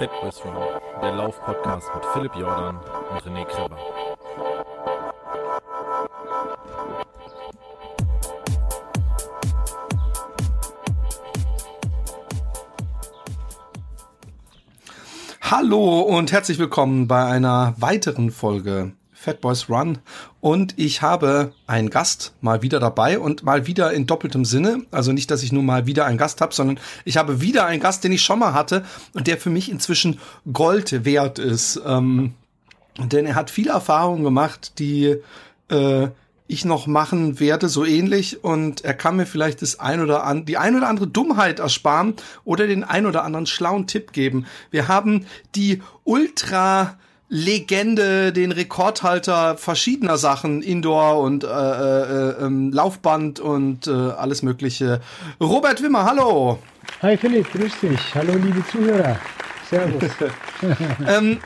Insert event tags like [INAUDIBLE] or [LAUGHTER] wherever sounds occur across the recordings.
Fat Boys Run, der Lauf-Podcast mit Philipp Jordan und René Kreber. Hallo und herzlich willkommen bei einer weiteren Folge Fat Boys Run und ich habe einen Gast mal wieder dabei und mal wieder in doppeltem Sinne. Also nicht, dass ich nur mal wieder einen Gast habe, sondern ich habe wieder einen Gast, den ich schon mal hatte und der für mich inzwischen Gold wert ist. Ähm, denn er hat viele Erfahrungen gemacht, die äh, ich noch machen werde, so ähnlich. Und er kann mir vielleicht das ein oder an, die ein oder andere Dummheit ersparen oder den ein oder anderen schlauen Tipp geben. Wir haben die Ultra Legende, den Rekordhalter verschiedener Sachen, Indoor und äh, äh, äh, Laufband und äh, alles Mögliche. Robert Wimmer, hallo. Hi Philipp, grüß dich. Hallo liebe Zuhörer. Servus. [LAUGHS] [LAUGHS] ähm,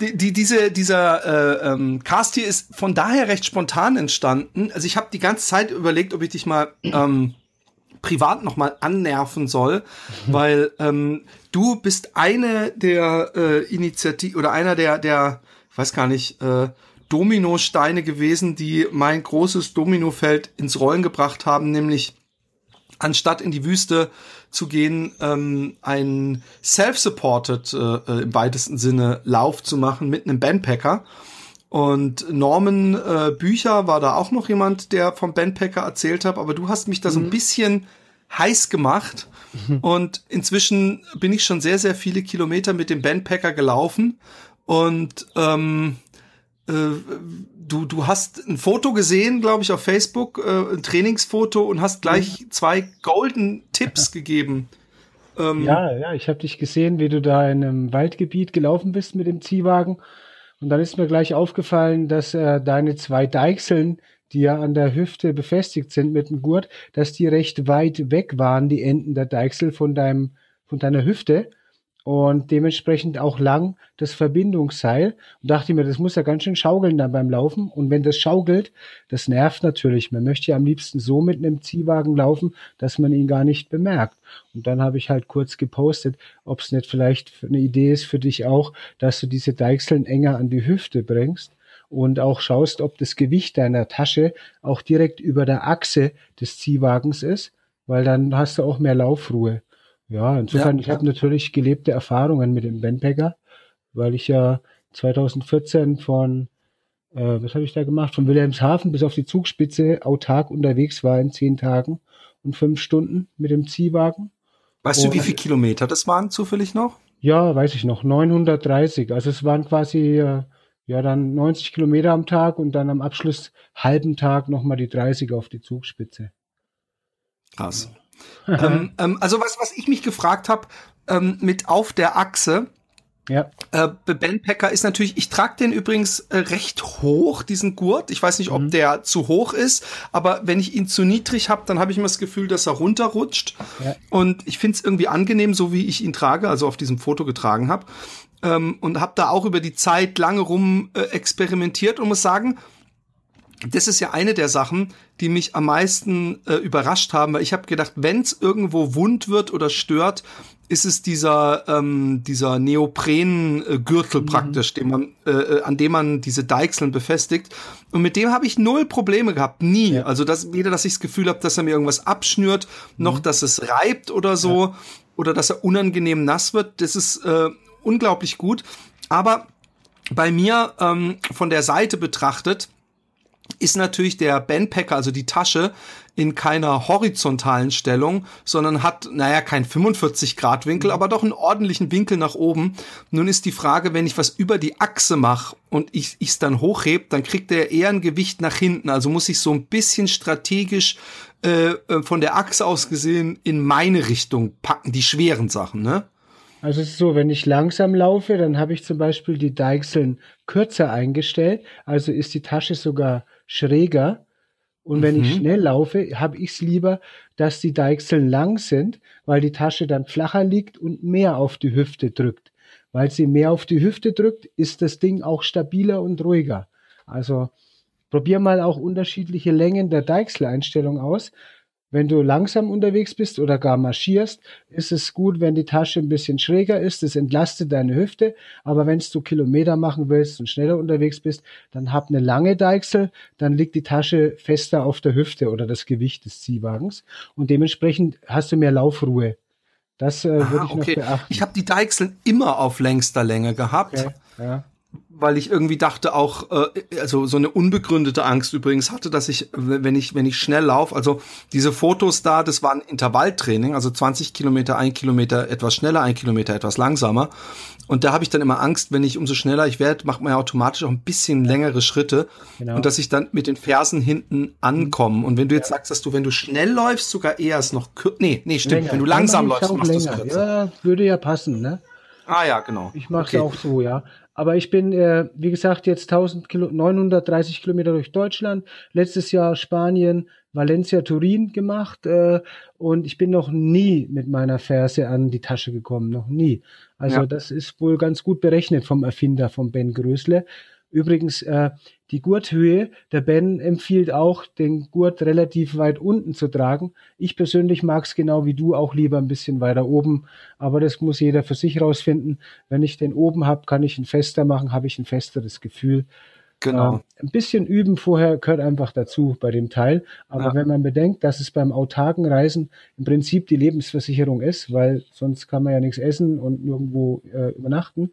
die, die, diese, dieser äh, ähm, Cast hier ist von daher recht spontan entstanden. Also ich habe die ganze Zeit überlegt, ob ich dich mal ähm, privat noch mal annerven soll, [LAUGHS] weil ähm, du bist eine der äh, Initiativ oder einer der der weiß gar nicht äh, Dominosteine gewesen, die mein großes Dominofeld ins Rollen gebracht haben, nämlich anstatt in die Wüste zu gehen, ähm, ein self-supported äh, äh im weitesten Sinne Lauf zu machen mit einem Bandpacker. Und Norman äh, Bücher war da auch noch jemand, der vom Bandpacker erzählt hat, aber du hast mich da so ein mhm. bisschen heiß gemacht. Mhm. Und inzwischen bin ich schon sehr, sehr viele Kilometer mit dem Bandpacker gelaufen. Und ähm, äh, du, du hast ein Foto gesehen, glaube ich, auf Facebook, äh, ein Trainingsfoto und hast gleich mhm. zwei Golden Tipps [LAUGHS] gegeben. Ähm, ja, ja, ich habe dich gesehen, wie du da in einem Waldgebiet gelaufen bist mit dem Ziehwagen. Und dann ist mir gleich aufgefallen, dass äh, deine zwei Deichseln, die ja an der Hüfte befestigt sind mit dem Gurt, dass die recht weit weg waren, die Enden der Deichsel von deinem, von deiner Hüfte und dementsprechend auch lang das Verbindungsseil und dachte mir, das muss ja ganz schön schaukeln dann beim Laufen und wenn das schaukelt, das nervt natürlich. Man möchte ja am liebsten so mit einem Ziehwagen laufen, dass man ihn gar nicht bemerkt. Und dann habe ich halt kurz gepostet, ob es nicht vielleicht eine Idee ist für dich auch, dass du diese Deichseln enger an die Hüfte bringst und auch schaust, ob das Gewicht deiner Tasche auch direkt über der Achse des Ziehwagens ist, weil dann hast du auch mehr Laufruhe. Ja, insofern, ja, ich habe natürlich gelebte Erfahrungen mit dem Bandpacker, weil ich ja 2014 von, äh, was habe ich da gemacht, von Wilhelmshaven bis auf die Zugspitze autark unterwegs war in zehn Tagen und fünf Stunden mit dem Ziehwagen. Weißt und, du, wie viele Kilometer das waren zufällig noch? Ja, weiß ich noch, 930. Also es waren quasi äh, ja dann 90 Kilometer am Tag und dann am Abschluss halben Tag nochmal die 30 auf die Zugspitze. Krass [LAUGHS] ähm, ähm, also was, was ich mich gefragt habe, ähm, mit auf der Achse, ja. Äh, Bandpacker ist natürlich, ich trage den übrigens äh, recht hoch, diesen Gurt. Ich weiß nicht, ob mhm. der zu hoch ist, aber wenn ich ihn zu niedrig habe, dann habe ich immer das Gefühl, dass er runterrutscht. Ja. Und ich finde es irgendwie angenehm, so wie ich ihn trage, also auf diesem Foto getragen habe. Ähm, und habe da auch über die Zeit lange rum äh, experimentiert und muss sagen, das ist ja eine der Sachen, die mich am meisten äh, überrascht haben, weil ich habe gedacht, wenn es irgendwo wund wird oder stört, ist es dieser ähm, dieser Neoprengürtel mhm. praktisch, den man äh, äh, an dem man diese Deichseln befestigt. Und mit dem habe ich null Probleme gehabt, nie. Ja. Also dass weder, dass ich das Gefühl habe, dass er mir irgendwas abschnürt, mhm. noch dass es reibt oder so ja. oder dass er unangenehm nass wird. Das ist äh, unglaublich gut. Aber bei mir ähm, von der Seite betrachtet ist natürlich der Bandpacker, also die Tasche, in keiner horizontalen Stellung, sondern hat, naja, kein 45 Grad Winkel, aber doch einen ordentlichen Winkel nach oben. Nun ist die Frage, wenn ich was über die Achse mache und ich es dann hochheb, dann kriegt er eher ein Gewicht nach hinten. Also muss ich so ein bisschen strategisch äh, äh von der Achse aus gesehen in meine Richtung packen, die schweren Sachen, ne? Also es ist so, wenn ich langsam laufe, dann habe ich zum Beispiel die Deichseln kürzer eingestellt, also ist die Tasche sogar schräger. Und wenn mhm. ich schnell laufe, habe ich es lieber, dass die Deichseln lang sind, weil die Tasche dann flacher liegt und mehr auf die Hüfte drückt. Weil sie mehr auf die Hüfte drückt, ist das Ding auch stabiler und ruhiger. Also probier mal auch unterschiedliche Längen der Deichseleinstellung aus. Wenn du langsam unterwegs bist oder gar marschierst, ist es gut, wenn die Tasche ein bisschen schräger ist. Das entlastet deine Hüfte. Aber wenn du Kilometer machen willst und schneller unterwegs bist, dann hab eine lange Deichsel. Dann liegt die Tasche fester auf der Hüfte oder das Gewicht des Ziehwagens. Und dementsprechend hast du mehr Laufruhe. Das äh, würde ich okay. noch beachten. Ich habe die Deichseln immer auf längster Länge gehabt. Okay. Ja weil ich irgendwie dachte auch, äh, also so eine unbegründete Angst übrigens hatte, dass ich, wenn ich, wenn ich schnell laufe, also diese Fotos da, das waren Intervalltraining, also 20 Kilometer, ein Kilometer etwas schneller, ein Kilometer etwas langsamer. Und da habe ich dann immer Angst, wenn ich umso schneller ich werde, macht man ja automatisch auch ein bisschen längere Schritte genau. und dass ich dann mit den Fersen hinten ankomme. Und wenn du jetzt ja. sagst, dass du, wenn du schnell läufst, sogar eher es noch nee, nee, stimmt, länger. wenn du langsam läufst, machst du es kürzer. Ja, würde ja passen, ne? Ah ja, genau. Ich mache es okay. auch so, ja. Aber ich bin, äh, wie gesagt, jetzt 1000 Kilo, 930 Kilometer durch Deutschland. Letztes Jahr Spanien, Valencia, Turin gemacht. Äh, und ich bin noch nie mit meiner Ferse an die Tasche gekommen. Noch nie. Also ja. das ist wohl ganz gut berechnet vom Erfinder, von Ben Grösle. Übrigens, äh, die Gurthöhe, der Ben empfiehlt auch, den Gurt relativ weit unten zu tragen. Ich persönlich mag es genau wie du auch lieber ein bisschen weiter oben, aber das muss jeder für sich rausfinden. Wenn ich den oben habe, kann ich ihn fester machen, habe ich ein festeres Gefühl. Genau. Äh, ein bisschen üben vorher gehört einfach dazu bei dem Teil. Aber ja. wenn man bedenkt, dass es beim autarken Reisen im Prinzip die Lebensversicherung ist, weil sonst kann man ja nichts essen und nirgendwo äh, übernachten,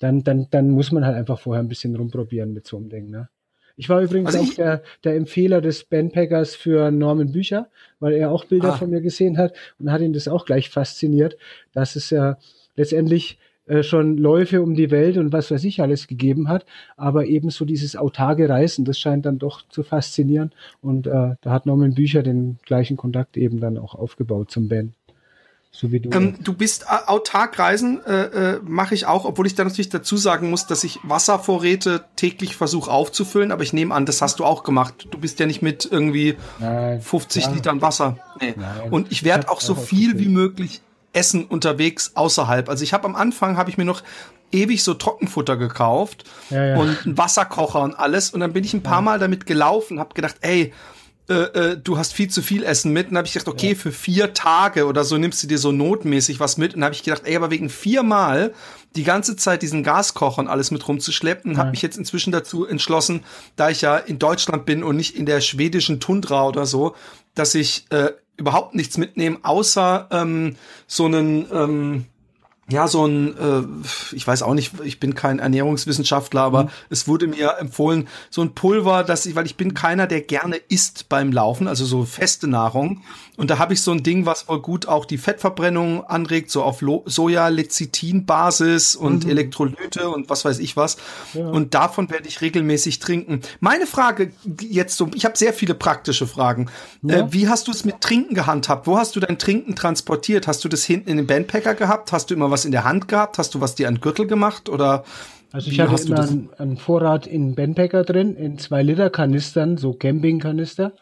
dann, dann, dann muss man halt einfach vorher ein bisschen rumprobieren mit so einem Ding. Ne? Ich war übrigens also auch der, der Empfehler des Bandpackers für Norman Bücher, weil er auch Bilder ah. von mir gesehen hat und hat ihn das auch gleich fasziniert, dass es ja letztendlich äh, schon Läufe um die Welt und was weiß ich alles gegeben hat, aber ebenso dieses autarke Reisen, das scheint dann doch zu faszinieren und äh, da hat Norman Bücher den gleichen Kontakt eben dann auch aufgebaut zum Band. So wie du. Ähm, du bist autark reisen, äh, äh, mache ich auch, obwohl ich da natürlich dazu sagen muss, dass ich Wasservorräte täglich versuche aufzufüllen, aber ich nehme an, das hast du auch gemacht. Du bist ja nicht mit irgendwie Nein, 50 ja. Litern Wasser. Nee. Nein, Und ich werde auch so viel wie möglich essen unterwegs außerhalb. Also ich habe am Anfang habe ich mir noch ewig so Trockenfutter gekauft ja, ja. und einen Wasserkocher und alles und dann bin ich ein paar Mal damit gelaufen, habe gedacht, ey, äh, äh, du hast viel zu viel Essen mit. Und habe ich gedacht, okay, ja. für vier Tage oder so nimmst du dir so notmäßig was mit. Und habe ich gedacht, ey, aber wegen viermal die ganze Zeit diesen Gaskocher und alles mit rumzuschleppen, ja. habe mich jetzt inzwischen dazu entschlossen, da ich ja in Deutschland bin und nicht in der schwedischen Tundra oder so, dass ich äh, überhaupt nichts mitnehme, außer ähm, so einen ähm, ja, so ein, äh, ich weiß auch nicht, ich bin kein Ernährungswissenschaftler, aber mhm. es wurde mir empfohlen, so ein Pulver, dass ich, weil ich bin keiner, der gerne isst beim Laufen, also so feste Nahrung. Und da habe ich so ein Ding, was voll gut auch die Fettverbrennung anregt, so auf Soja-Lecithin-Basis und mhm. Elektrolyte und was weiß ich was. Ja. Und davon werde ich regelmäßig trinken. Meine Frage jetzt so, ich habe sehr viele praktische Fragen. Ja. Äh, wie hast du es mit Trinken gehandhabt? Wo hast du dein Trinken transportiert? Hast du das hinten in den Bandpacker gehabt? Hast du immer was in der Hand gehabt? Hast du was dir an Gürtel gemacht oder? Also ich hatte immer einen, einen, Vorrat in Bandpacker drin, in zwei Liter Kanistern, so Campingkanister.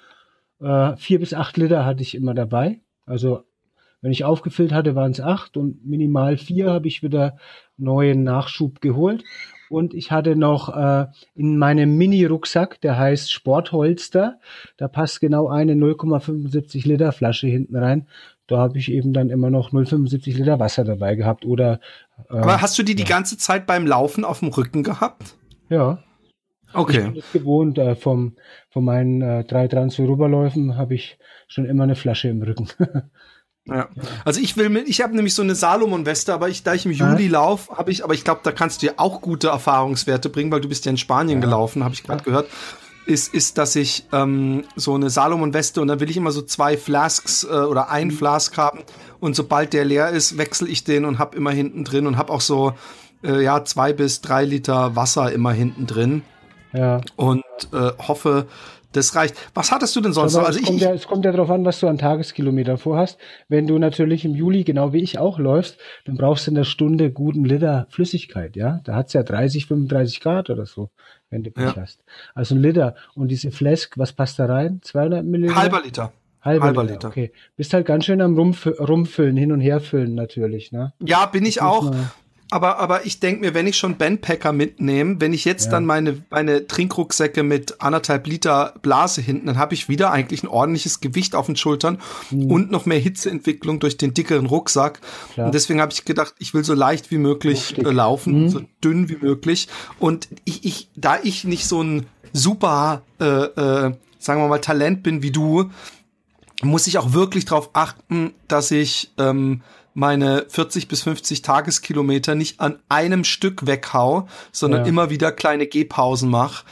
Äh, vier bis acht Liter hatte ich immer dabei. Also wenn ich aufgefüllt hatte, waren es acht und minimal vier habe ich wieder neuen Nachschub geholt. Und ich hatte noch äh, in meinem Mini-Rucksack, der heißt Sportholster, da passt genau eine 0,75 Liter Flasche hinten rein. Da habe ich eben dann immer noch 0,75 Liter Wasser dabei gehabt. Oder äh, Aber hast du die ja. die ganze Zeit beim Laufen auf dem Rücken gehabt? Ja. Okay. Ich bin das gewohnt, äh, vom, von meinen äh, drei Transferoberläufen habe ich schon immer eine Flasche im Rücken. [LAUGHS] ja. Also ich will mit, ich habe nämlich so eine Salomon-Weste, aber ich, da ich im Juli ja. lauf, habe ich, aber ich glaube, da kannst du dir auch gute Erfahrungswerte bringen, weil du bist ja in Spanien ja. gelaufen, habe ich gerade gehört. Ist, ist, dass ich ähm, so eine Salomon-Weste und dann will ich immer so zwei Flasks äh, oder ein mhm. Flask haben und sobald der leer ist, wechsle ich den und hab immer hinten drin und hab auch so äh, ja zwei bis drei Liter Wasser immer hinten drin. Ja. Und äh, hoffe, das reicht. Was hattest du denn sonst noch? Also es, kommt ja, es kommt ja darauf an, was du an Tageskilometern vorhast. Wenn du natürlich im Juli, genau wie ich auch läufst, dann brauchst du in der Stunde guten Liter Flüssigkeit, ja. Da hat's ja 30, 35 Grad oder so, wenn du Pech ja. hast. Also ein Liter. Und diese Flask, was passt da rein? 200 Milliliter? Halber Liter. Halber, Halber Liter. Liter. Okay. Bist halt ganz schön am Rumf Rumfüllen, hin und her füllen natürlich, ne? Ja, bin bin ich auch. Aber, aber ich denke mir, wenn ich schon Bandpacker mitnehme, wenn ich jetzt ja. dann meine, meine Trinkrucksäcke mit anderthalb Liter Blase hinten, dann habe ich wieder eigentlich ein ordentliches Gewicht auf den Schultern mhm. und noch mehr Hitzeentwicklung durch den dickeren Rucksack. Klar. Und deswegen habe ich gedacht, ich will so leicht wie möglich äh, laufen, mhm. so dünn wie möglich. Und ich, ich, da ich nicht so ein super, äh, äh, sagen wir mal, Talent bin wie du, muss ich auch wirklich darauf achten, dass ich ähm, meine 40 bis 50 Tageskilometer nicht an einem Stück weghau, sondern ja. immer wieder kleine Gehpausen mache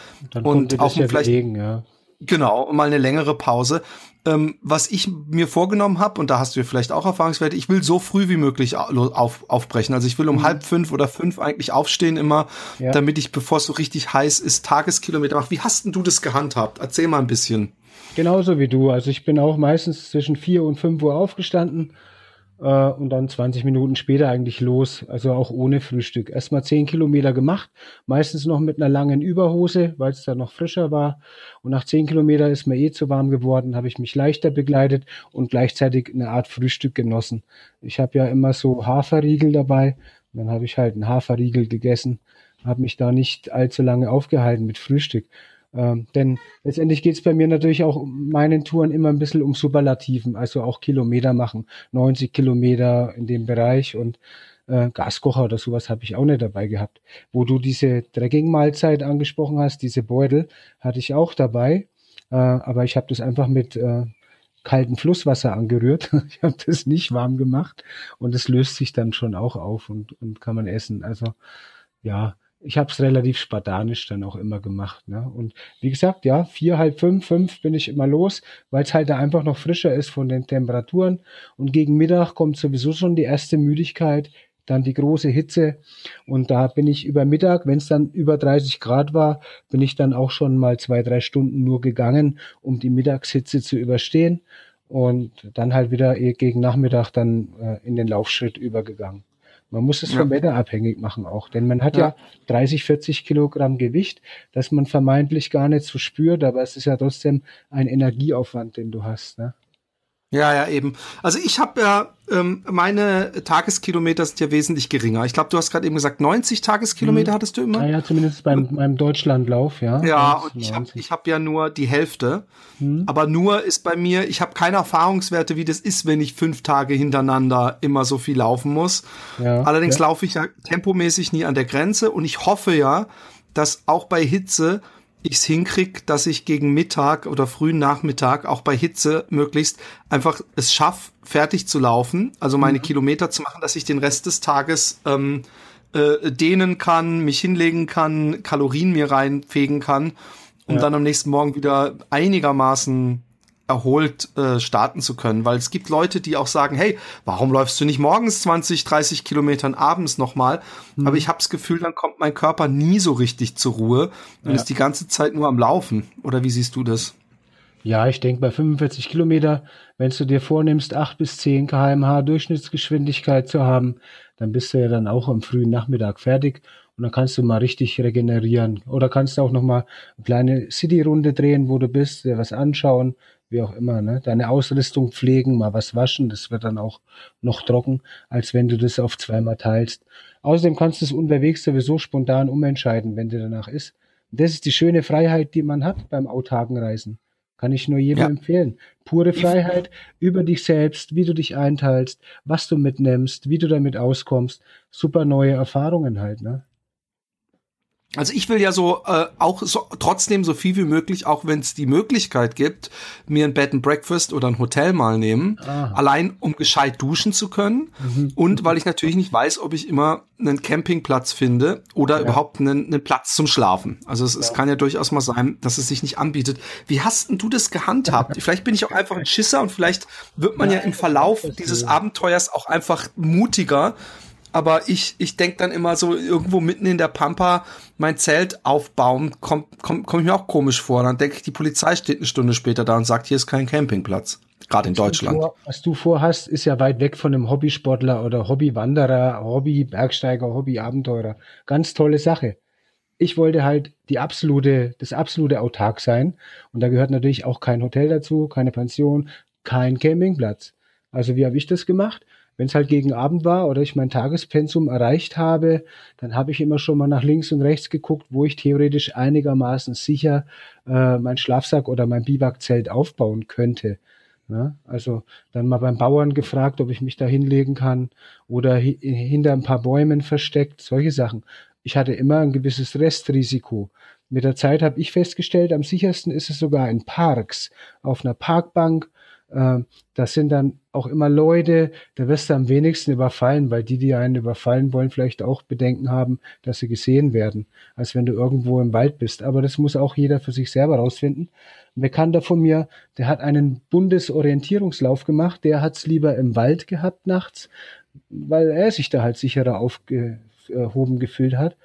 und auch ja vielleicht belegen, ja. genau mal eine längere Pause. Ähm, was ich mir vorgenommen habe und da hast du vielleicht auch Erfahrungswerte, ich will so früh wie möglich auf, aufbrechen. Also ich will um mhm. halb fünf oder fünf eigentlich aufstehen immer, ja. damit ich, bevor es so richtig heiß ist, Tageskilometer mache. Wie hast denn du das gehandhabt? Erzähl mal ein bisschen. Genauso wie du. Also ich bin auch meistens zwischen vier und fünf Uhr aufgestanden äh, und dann 20 Minuten später eigentlich los, also auch ohne Frühstück. Erstmal 10 Kilometer gemacht, meistens noch mit einer langen Überhose, weil es da noch frischer war. Und nach 10 Kilometer ist mir eh zu warm geworden, habe ich mich leichter begleitet und gleichzeitig eine Art Frühstück genossen. Ich habe ja immer so Haferriegel dabei. Und dann habe ich halt einen Haferriegel gegessen, habe mich da nicht allzu lange aufgehalten mit Frühstück. Ähm, denn letztendlich geht es bei mir natürlich auch meinen Touren immer ein bisschen um Superlativen, also auch Kilometer machen, 90 Kilometer in dem Bereich und äh, Gaskocher oder sowas habe ich auch nicht dabei gehabt. Wo du diese Trekking-Mahlzeit angesprochen hast, diese Beutel, hatte ich auch dabei, äh, aber ich habe das einfach mit äh, kaltem Flusswasser angerührt. [LAUGHS] ich habe das nicht warm gemacht und es löst sich dann schon auch auf und, und kann man essen. Also ja, ich habe es relativ spartanisch dann auch immer gemacht. Ne? Und wie gesagt, ja, vier, halb fünf, fünf bin ich immer los, weil es halt da einfach noch frischer ist von den Temperaturen. Und gegen Mittag kommt sowieso schon die erste Müdigkeit, dann die große Hitze. Und da bin ich über Mittag, wenn es dann über 30 Grad war, bin ich dann auch schon mal zwei, drei Stunden nur gegangen, um die Mittagshitze zu überstehen. Und dann halt wieder eh gegen Nachmittag dann äh, in den Laufschritt übergegangen. Man muss es ja. vom Wetter abhängig machen auch, denn man hat ja. ja 30, 40 Kilogramm Gewicht, das man vermeintlich gar nicht so spürt, aber es ist ja trotzdem ein Energieaufwand, den du hast. Ne? Ja, ja, eben. Also ich habe ja, ähm, meine Tageskilometer sind ja wesentlich geringer. Ich glaube, du hast gerade eben gesagt, 90 Tageskilometer hm. hattest du immer. Ja, ja zumindest beim, beim Deutschlandlauf, ja. Ja, und ich habe ich hab ja nur die Hälfte. Hm. Aber nur ist bei mir, ich habe keine Erfahrungswerte, wie das ist, wenn ich fünf Tage hintereinander immer so viel laufen muss. Ja, Allerdings ja. laufe ich ja tempomäßig nie an der Grenze und ich hoffe ja, dass auch bei Hitze ich es hinkriege, dass ich gegen Mittag oder frühen Nachmittag auch bei Hitze möglichst einfach es schaffe, fertig zu laufen, also meine mhm. Kilometer zu machen, dass ich den Rest des Tages ähm, äh, dehnen kann, mich hinlegen kann, Kalorien mir reinfegen kann, um ja. dann am nächsten Morgen wieder einigermaßen erholt äh, starten zu können, weil es gibt Leute, die auch sagen, hey, warum läufst du nicht morgens 20, 30 Kilometern abends nochmal? Mhm. Aber ich habe das Gefühl, dann kommt mein Körper nie so richtig zur Ruhe und ja. ist die ganze Zeit nur am Laufen. Oder wie siehst du das? Ja, ich denke bei 45 Kilometer, wenn du dir vornimmst, 8 bis 10 kmh Durchschnittsgeschwindigkeit zu haben, dann bist du ja dann auch am frühen Nachmittag fertig und dann kannst du mal richtig regenerieren. Oder kannst du auch noch mal eine kleine City-Runde drehen, wo du bist, dir was anschauen, wie auch immer, ne? Deine Ausrüstung pflegen, mal was waschen, das wird dann auch noch trocken, als wenn du das auf zweimal teilst. Außerdem kannst du es unterwegs sowieso spontan umentscheiden, wenn dir danach ist. Und das ist die schöne Freiheit, die man hat beim autarken Reisen. Kann ich nur jedem ja. empfehlen. Pure Freiheit über dich selbst, wie du dich einteilst, was du mitnimmst, wie du damit auskommst. Super neue Erfahrungen halt, ne? Also ich will ja so äh, auch so, trotzdem so viel wie möglich, auch wenn es die Möglichkeit gibt, mir ein Bed and Breakfast oder ein Hotel mal nehmen, Aha. allein um gescheit duschen zu können mhm. und weil ich natürlich nicht weiß, ob ich immer einen Campingplatz finde oder ja. überhaupt einen, einen, Platz zum Schlafen. Also es, ja. es, kann ja durchaus mal sein, dass es sich nicht anbietet. Wie hast denn du das gehandhabt? [LAUGHS] vielleicht bin ich auch einfach ein Schisser und vielleicht wird man ja, ja im Verlauf dieses Abenteuers auch einfach mutiger aber ich, ich denke dann immer so irgendwo mitten in der Pampa mein Zelt aufbauen, kommt komm, komm ich mir auch komisch vor. Dann denke ich, die Polizei steht eine Stunde später da und sagt, hier ist kein Campingplatz. Gerade in was Deutschland. Du vor, was du vorhast, ist ja weit weg von einem Hobbysportler oder Hobbywanderer, Hobbybergsteiger, Hobbyabenteurer. Ganz tolle Sache. Ich wollte halt die absolute, das absolute Autark sein. Und da gehört natürlich auch kein Hotel dazu, keine Pension, kein Campingplatz. Also wie habe ich das gemacht? Wenn es halt gegen Abend war oder ich mein Tagespensum erreicht habe, dann habe ich immer schon mal nach links und rechts geguckt, wo ich theoretisch einigermaßen sicher äh, mein Schlafsack oder mein Biwakzelt aufbauen könnte. Ja, also dann mal beim Bauern gefragt, ob ich mich da hinlegen kann oder hi hinter ein paar Bäumen versteckt, solche Sachen. Ich hatte immer ein gewisses Restrisiko. Mit der Zeit habe ich festgestellt, am sichersten ist es sogar in Parks, auf einer Parkbank das sind dann auch immer Leute, da wirst du am wenigsten überfallen, weil die, die einen überfallen wollen, vielleicht auch Bedenken haben, dass sie gesehen werden, als wenn du irgendwo im Wald bist. Aber das muss auch jeder für sich selber rausfinden. Ein Bekannter von mir, der hat einen Bundesorientierungslauf gemacht, der hat's lieber im Wald gehabt nachts, weil er sich da halt sicherer aufgehoben gefühlt hat.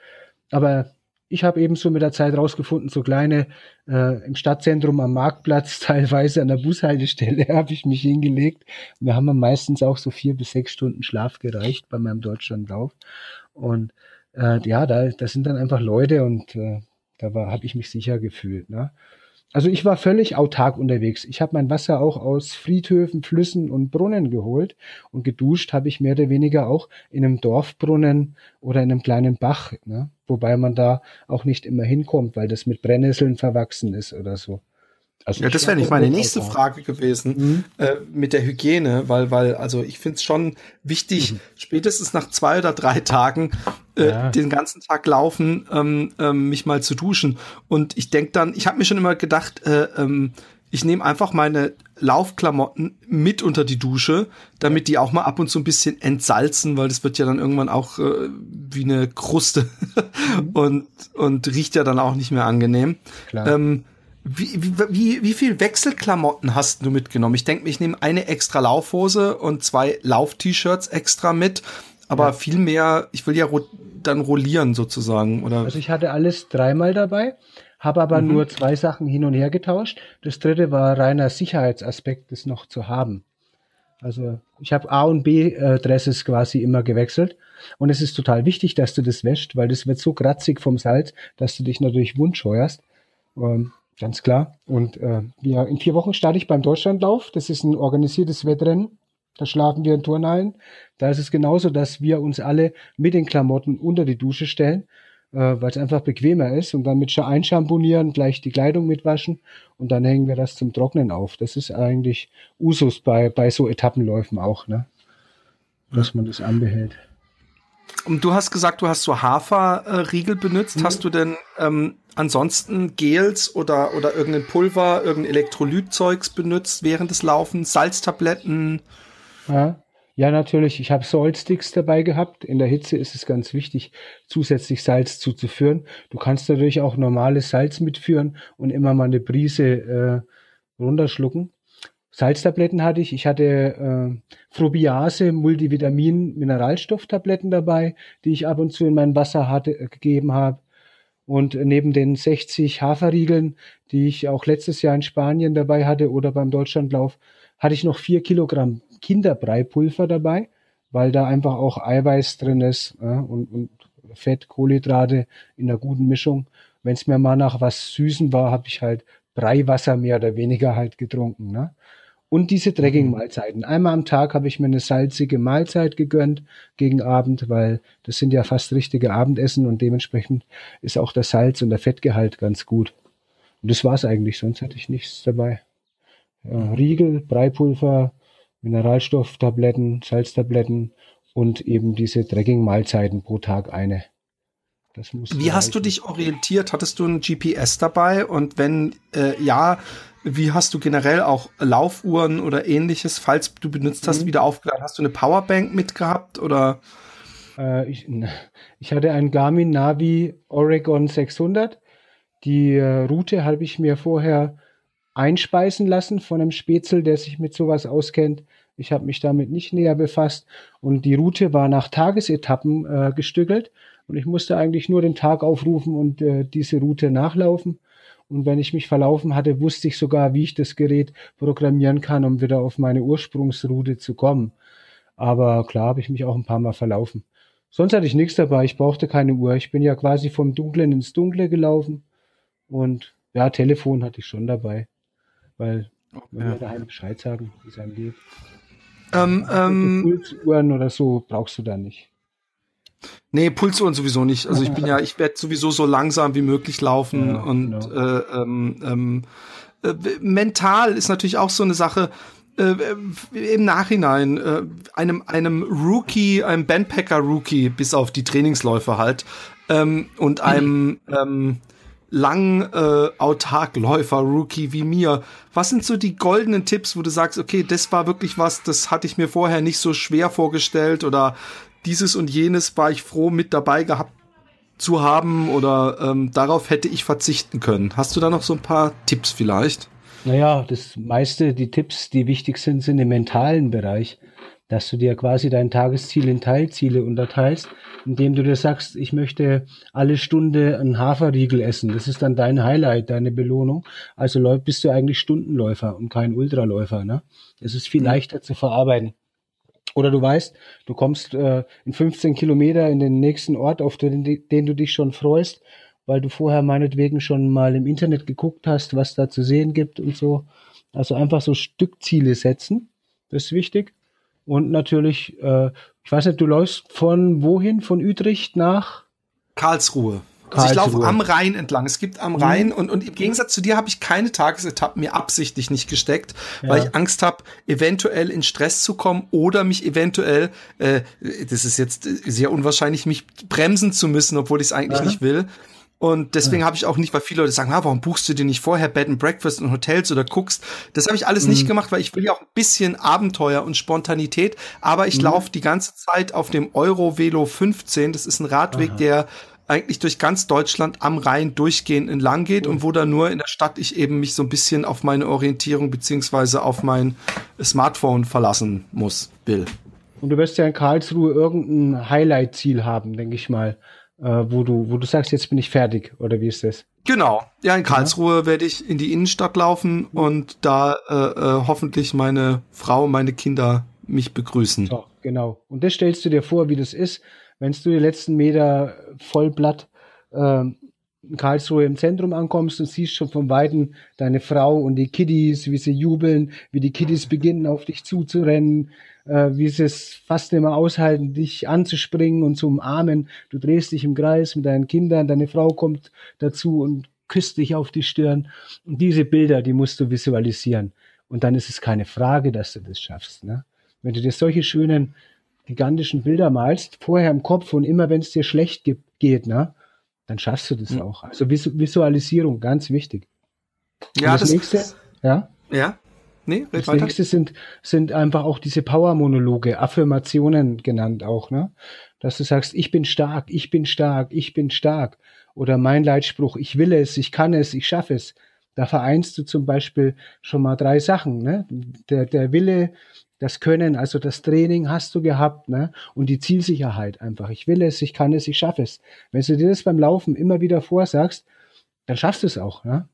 Aber ich habe eben so mit der Zeit rausgefunden, so kleine äh, im Stadtzentrum am Marktplatz, [LAUGHS] teilweise an der Bushaltestelle [LAUGHS] habe ich mich hingelegt. Wir haben meistens auch so vier bis sechs Stunden Schlaf gereicht bei meinem Deutschlandlauf. Und äh, ja, da, das sind dann einfach Leute und äh, da habe ich mich sicher gefühlt. Ne? Also ich war völlig autark unterwegs. Ich habe mein Wasser auch aus Friedhöfen, Flüssen und Brunnen geholt und geduscht habe ich mehr oder weniger auch in einem Dorfbrunnen oder in einem kleinen Bach, ne? wobei man da auch nicht immer hinkommt, weil das mit Brennnesseln verwachsen ist oder so. Also ja, das wäre nicht meine nächste Frage gewesen mhm. äh, mit der Hygiene, weil, weil, also ich finde es schon wichtig, mhm. spätestens nach zwei oder drei Tagen äh, ja. den ganzen Tag laufen, ähm, ähm, mich mal zu duschen. Und ich denk dann, ich habe mir schon immer gedacht, äh, ähm, ich nehme einfach meine Laufklamotten mit unter die Dusche, damit die auch mal ab und zu ein bisschen entsalzen, weil das wird ja dann irgendwann auch äh, wie eine Kruste [LAUGHS] mhm. und, und riecht ja dann auch nicht mehr angenehm. Klar. Ähm, wie, wie, wie viel Wechselklamotten hast du mitgenommen? Ich denke, ich nehme eine extra Laufhose und zwei Lauf-T-Shirts extra mit, aber ja. viel mehr, ich will ja ro dann rollieren sozusagen, oder? Also ich hatte alles dreimal dabei, habe aber mhm. nur zwei Sachen hin und her getauscht. Das dritte war reiner Sicherheitsaspekt, das noch zu haben. Also ich habe A und B äh, Dresses quasi immer gewechselt und es ist total wichtig, dass du das wäscht, weil das wird so kratzig vom Salz, dass du dich natürlich wundscheuerst. Ähm, Ganz klar. Und äh, wir, in vier Wochen starte ich beim Deutschlandlauf. Das ist ein organisiertes Wettrennen. Da schlafen wir in Turnhallen. Da ist es genauso, dass wir uns alle mit den Klamotten unter die Dusche stellen, äh, weil es einfach bequemer ist und dann mit einschamponieren, gleich die Kleidung mitwaschen und dann hängen wir das zum Trocknen auf. Das ist eigentlich Usus bei, bei so Etappenläufen auch, ne? Dass man das anbehält. Und du hast gesagt, du hast so Haferriegel benutzt. Mhm. Hast du denn ähm, ansonsten Gels oder, oder irgendein Pulver, irgendein Elektrolytzeugs benutzt während des Laufens? Salztabletten? Ja, ja natürlich. Ich habe Saltsticks dabei gehabt. In der Hitze ist es ganz wichtig, zusätzlich Salz zuzuführen. Du kannst natürlich auch normales Salz mitführen und immer mal eine Brise äh, runterschlucken. Salztabletten hatte ich. Ich hatte äh, Frubiase, Multivitamin, Mineralstofftabletten dabei, die ich ab und zu in mein Wasser hatte, äh, gegeben habe. Und neben den 60 Haferriegeln, die ich auch letztes Jahr in Spanien dabei hatte oder beim Deutschlandlauf, hatte ich noch vier Kilogramm Kinderbreipulver dabei, weil da einfach auch Eiweiß drin ist ja, und, und Fett, Kohlenhydrate in einer guten Mischung. Wenn es mir mal nach was Süßen war, habe ich halt Breiwasser mehr oder weniger halt getrunken. Ne? Und diese Trekking-Mahlzeiten. Einmal am Tag habe ich mir eine salzige Mahlzeit gegönnt gegen Abend, weil das sind ja fast richtige Abendessen und dementsprechend ist auch der Salz und der Fettgehalt ganz gut. Und das war's eigentlich, sonst hatte ich nichts dabei. Ja, Riegel, Breipulver, Mineralstofftabletten, Salztabletten und eben diese Trekking-Mahlzeiten pro Tag eine. Wie hast du dich orientiert? Hattest du ein GPS dabei? Und wenn äh, ja, wie hast du generell auch Laufuhren oder ähnliches, falls du benutzt hast, mhm. wieder aufgeladen? Hast du eine Powerbank mitgehabt oder? Äh, ich, ich, hatte ein Garmin Navi Oregon 600. Die äh, Route habe ich mir vorher einspeisen lassen von einem Spätzl, der sich mit sowas auskennt. Ich habe mich damit nicht näher befasst und die Route war nach Tagesetappen äh, gestückelt und ich musste eigentlich nur den Tag aufrufen und äh, diese Route nachlaufen und wenn ich mich verlaufen hatte, wusste ich sogar, wie ich das Gerät programmieren kann, um wieder auf meine Ursprungsroute zu kommen. Aber klar habe ich mich auch ein paar Mal verlaufen. Sonst hatte ich nichts dabei. Ich brauchte keine Uhr. Ich bin ja quasi vom Dunklen ins Dunkle gelaufen. Und ja, Telefon hatte ich schon dabei. Weil man ja. daheim Bescheid sagen, wie es einem geht. Ähm, ähm, Pulsuhren oder so brauchst du da nicht. Nee, Pulsuhren sowieso nicht. Also ich bin ja, [LAUGHS] ich werde sowieso so langsam wie möglich laufen ja, und genau. äh, ähm, ähm, äh, mental ist natürlich auch so eine Sache. Äh, Im Nachhinein äh, einem einem Rookie, einem Bandpacker Rookie, bis auf die Trainingsläufe halt ähm, und einem [LAUGHS] ähm, lang äh, Autarkläufer Rookie wie mir. Was sind so die goldenen Tipps, wo du sagst, okay, das war wirklich was, das hatte ich mir vorher nicht so schwer vorgestellt oder dieses und jenes war ich froh mit dabei gehabt zu haben oder ähm, darauf hätte ich verzichten können. Hast du da noch so ein paar Tipps vielleicht? Naja, das meiste, die Tipps, die wichtig sind, sind im mentalen Bereich, dass du dir quasi dein Tagesziel in Teilziele unterteilst, indem du dir sagst, ich möchte alle Stunde einen Haferriegel essen. Das ist dann dein Highlight, deine Belohnung. Also bist du eigentlich Stundenläufer und kein Ultraläufer. Ne? Es ist viel mhm. leichter zu verarbeiten. Oder du weißt, du kommst äh, in 15 Kilometer in den nächsten Ort, auf den, den du dich schon freust, weil du vorher meinetwegen schon mal im Internet geguckt hast, was da zu sehen gibt und so. Also einfach so Stückziele setzen, das ist wichtig. Und natürlich, äh, ich weiß nicht, du läufst von wohin? Von Utrecht nach? Karlsruhe. Also ich laufe am Rhein entlang. Es gibt am mhm. Rhein und, und im Gegensatz zu dir habe ich keine Tagesetappen mir absichtlich nicht gesteckt, ja. weil ich Angst habe, eventuell in Stress zu kommen oder mich eventuell, äh, das ist jetzt sehr unwahrscheinlich, mich bremsen zu müssen, obwohl ich es eigentlich ja. nicht will. Und deswegen ja. habe ich auch nicht, weil viele Leute sagen, ah, warum buchst du dir nicht vorher Bed and Breakfast und Hotels oder guckst? Das habe ich alles mhm. nicht gemacht, weil ich will ja auch ein bisschen Abenteuer und Spontanität. Aber ich mhm. laufe die ganze Zeit auf dem Euro Velo 15. Das ist ein Radweg, Aha. der eigentlich durch ganz Deutschland am Rhein durchgehend entlang geht und wo dann nur in der Stadt ich eben mich so ein bisschen auf meine Orientierung beziehungsweise auf mein Smartphone verlassen muss, will. Und du wirst ja in Karlsruhe irgendein Highlight-Ziel haben, denke ich mal, äh, wo du, wo du sagst, jetzt bin ich fertig, oder wie ist das? Genau. Ja, in Karlsruhe ja. werde ich in die Innenstadt laufen und da äh, äh, hoffentlich meine Frau, meine Kinder mich begrüßen. So, genau. Und das stellst du dir vor, wie das ist wenn du die letzten Meter Vollblatt äh, in Karlsruhe im Zentrum ankommst und siehst schon von Weitem deine Frau und die Kiddies, wie sie jubeln, wie die Kiddies beginnen auf dich zuzurennen, äh, wie sie es fast immer aushalten, dich anzuspringen und zu umarmen. Du drehst dich im Kreis mit deinen Kindern, deine Frau kommt dazu und küsst dich auf die Stirn. Und diese Bilder, die musst du visualisieren. Und dann ist es keine Frage, dass du das schaffst. Ne? Wenn du dir solche schönen gigantischen Bilder malst, vorher im Kopf und immer wenn es dir schlecht geht, ne, dann schaffst du das mhm. auch. Also Visualisierung, ganz wichtig. Ja, das, das nächste, ja? Ja. Nee, das weiter. nächste sind, sind einfach auch diese Power-Monologe, Affirmationen genannt auch, ne? Dass du sagst, ich bin stark, ich bin stark, ich bin stark. Oder mein Leitspruch, ich will es, ich kann es, ich schaffe es. Da vereinst du zum Beispiel schon mal drei Sachen, ne? Der, der Wille, das Können, also das Training hast du gehabt, ne? Und die Zielsicherheit einfach. Ich will es, ich kann es, ich schaffe es. Wenn du dir das beim Laufen immer wieder vorsagst, dann schaffst du es auch, ne?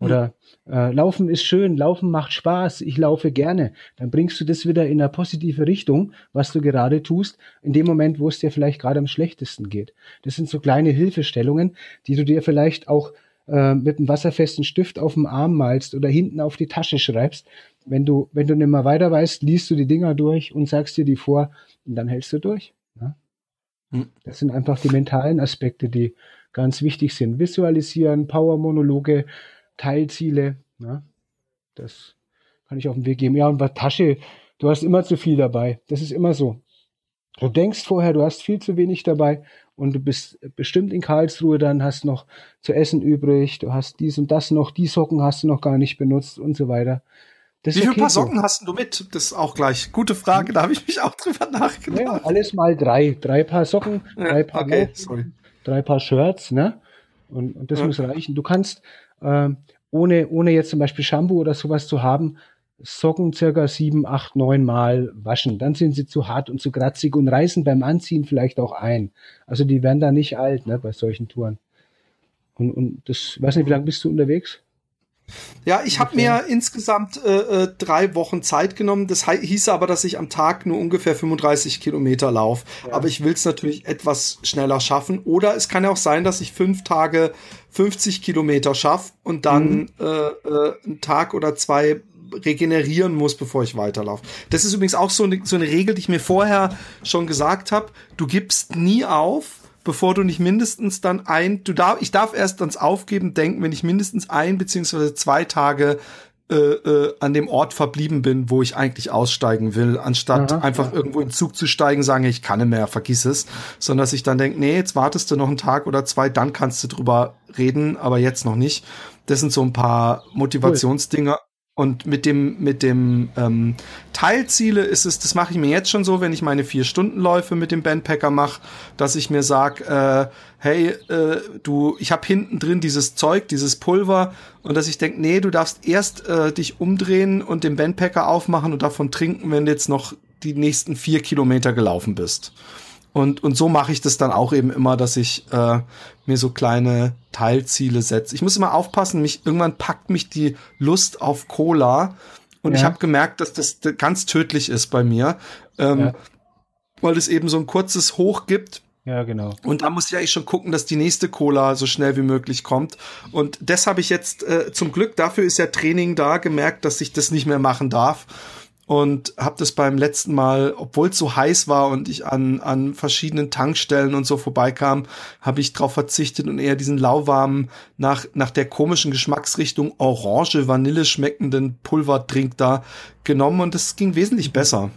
Oder äh, Laufen ist schön, Laufen macht Spaß, ich laufe gerne. Dann bringst du das wieder in eine positive Richtung, was du gerade tust, in dem Moment, wo es dir vielleicht gerade am schlechtesten geht. Das sind so kleine Hilfestellungen, die du dir vielleicht auch äh, mit einem wasserfesten Stift auf dem Arm malst oder hinten auf die Tasche schreibst, wenn du, wenn du nicht mehr weiter weißt, liest du die Dinger durch und sagst dir die vor und dann hältst du durch. Ne? Hm. Das sind einfach die mentalen Aspekte, die ganz wichtig sind. Visualisieren, Power-Monologe, Teilziele. Ne? Das kann ich auf den Weg geben. Ja, und bei Tasche, du hast immer zu viel dabei. Das ist immer so. Du denkst vorher, du hast viel zu wenig dabei und du bist bestimmt in Karlsruhe, dann hast noch zu essen übrig, du hast dies und das noch, die Socken hast du noch gar nicht benutzt und so weiter. Das Wie viele okay Paar Socken so. hast du mit? Das ist auch gleich. Gute Frage, da habe ich mich auch drüber nachgedacht. Ja, alles mal drei. Drei Paar Socken, ja, drei Paar okay, Locken, drei Paar Shirts, ne? Und, und das ja. muss reichen. Du kannst, äh, ohne, ohne jetzt zum Beispiel Shampoo oder sowas zu haben, Socken circa sieben, acht, neun Mal waschen. Dann sind sie zu hart und zu kratzig und reißen beim Anziehen vielleicht auch ein. Also die werden da nicht alt, ne, bei solchen Touren. Und, und das, weiß nicht, wie lange bist du unterwegs? Ja, ich habe mir insgesamt äh, äh, drei Wochen Zeit genommen. Das hieß aber, dass ich am Tag nur ungefähr 35 Kilometer laufe. Ja. Aber ich will es natürlich etwas schneller schaffen. Oder es kann ja auch sein, dass ich fünf Tage 50 Kilometer schaffe und dann mhm. äh, äh, einen Tag oder zwei regenerieren muss, bevor ich weiterlaufe. Das ist übrigens auch so eine, so eine Regel, die ich mir vorher schon gesagt habe. Du gibst nie auf, bevor du nicht mindestens dann ein, du darf, ich darf erst ans Aufgeben denken, wenn ich mindestens ein beziehungsweise zwei Tage äh, äh, an dem Ort verblieben bin, wo ich eigentlich aussteigen will, anstatt Aha, einfach irgendwo in Zug zu steigen, sagen, ich kann nicht mehr, vergiss es, sondern dass ich dann denke, nee, jetzt wartest du noch einen Tag oder zwei, dann kannst du drüber reden, aber jetzt noch nicht. Das sind so ein paar Motivationsdinger. Und mit dem, mit dem ähm, Teilziele ist es, das mache ich mir jetzt schon so, wenn ich meine vier Stunden Läufe mit dem Bandpacker mache, dass ich mir sag, äh, hey, äh, du, ich habe hinten drin dieses Zeug, dieses Pulver, und dass ich denk, nee, du darfst erst äh, dich umdrehen und den Bandpacker aufmachen und davon trinken, wenn du jetzt noch die nächsten vier Kilometer gelaufen bist. Und, und so mache ich das dann auch eben immer, dass ich äh, mir so kleine Teilziele setze. Ich muss immer aufpassen, mich irgendwann packt mich die Lust auf Cola. Und ja. ich habe gemerkt, dass das ganz tödlich ist bei mir. Ähm, ja. Weil es eben so ein kurzes Hoch gibt. Ja, genau. Und da muss ich eigentlich schon gucken, dass die nächste Cola so schnell wie möglich kommt. Und das habe ich jetzt äh, zum Glück, dafür ist ja Training da, gemerkt, dass ich das nicht mehr machen darf und habe das beim letzten Mal, obwohl es so heiß war und ich an, an verschiedenen Tankstellen und so vorbeikam, habe ich darauf verzichtet und eher diesen lauwarmen, nach, nach der komischen Geschmacksrichtung Orange, Vanille schmeckenden Pulverdrink da genommen und es ging wesentlich besser.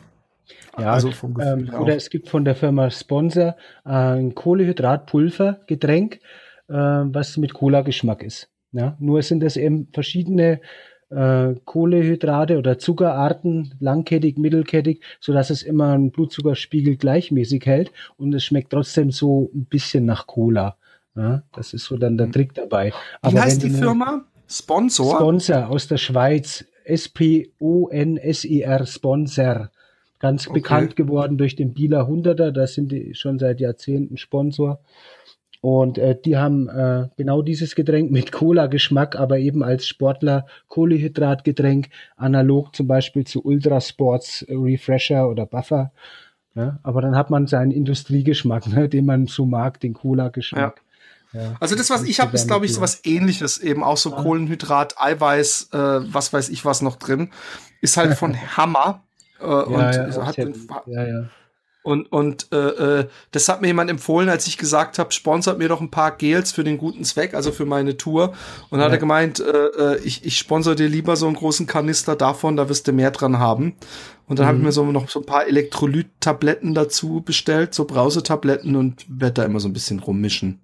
Ja, also vom ähm, oder es gibt von der Firma Sponsor ein Kohlehydratpulvergetränk, äh, was mit Cola-Geschmack ist. Ja, nur sind das eben verschiedene äh, Kohlehydrate oder Zuckerarten, langkettig, mittelkettig, so dass es immer einen Blutzuckerspiegel gleichmäßig hält und es schmeckt trotzdem so ein bisschen nach Cola. Ja, das ist so dann der Trick dabei. Aber Wie heißt die Firma? Sponsor? Sponsor aus der Schweiz. S-P-O-N-S-I-R, Sponsor. Ganz okay. bekannt geworden durch den Bieler Hunderter, da sind die schon seit Jahrzehnten Sponsor. Und äh, die haben äh, genau dieses Getränk mit Cola-Geschmack, aber eben als Sportler Kohlehydratgetränk, analog zum Beispiel zu Ultrasports Refresher oder Buffer. Ja? Aber dann hat man seinen Industriegeschmack, ne, den man so mag, den Cola-Geschmack. Ja. Ja, also das, was ich habe, ist, glaube ich, so was ähnliches, eben auch so Kohlenhydrat, Eiweiß, äh, was weiß ich was noch drin. Ist halt [LAUGHS] von Hammer. Äh, und ja, hat den, ja, ja. Und, und äh, äh, das hat mir jemand empfohlen, als ich gesagt habe, sponsert mir doch ein paar Gels für den guten Zweck, also für meine Tour. Und ja. hat er gemeint, äh, äh, ich, ich sponsor dir lieber so einen großen Kanister davon, da wirst du mehr dran haben. Und dann mhm. habe ich mir so noch so ein paar Elektrolyt-Tabletten dazu bestellt, so Brausetabletten und werde da immer so ein bisschen rummischen.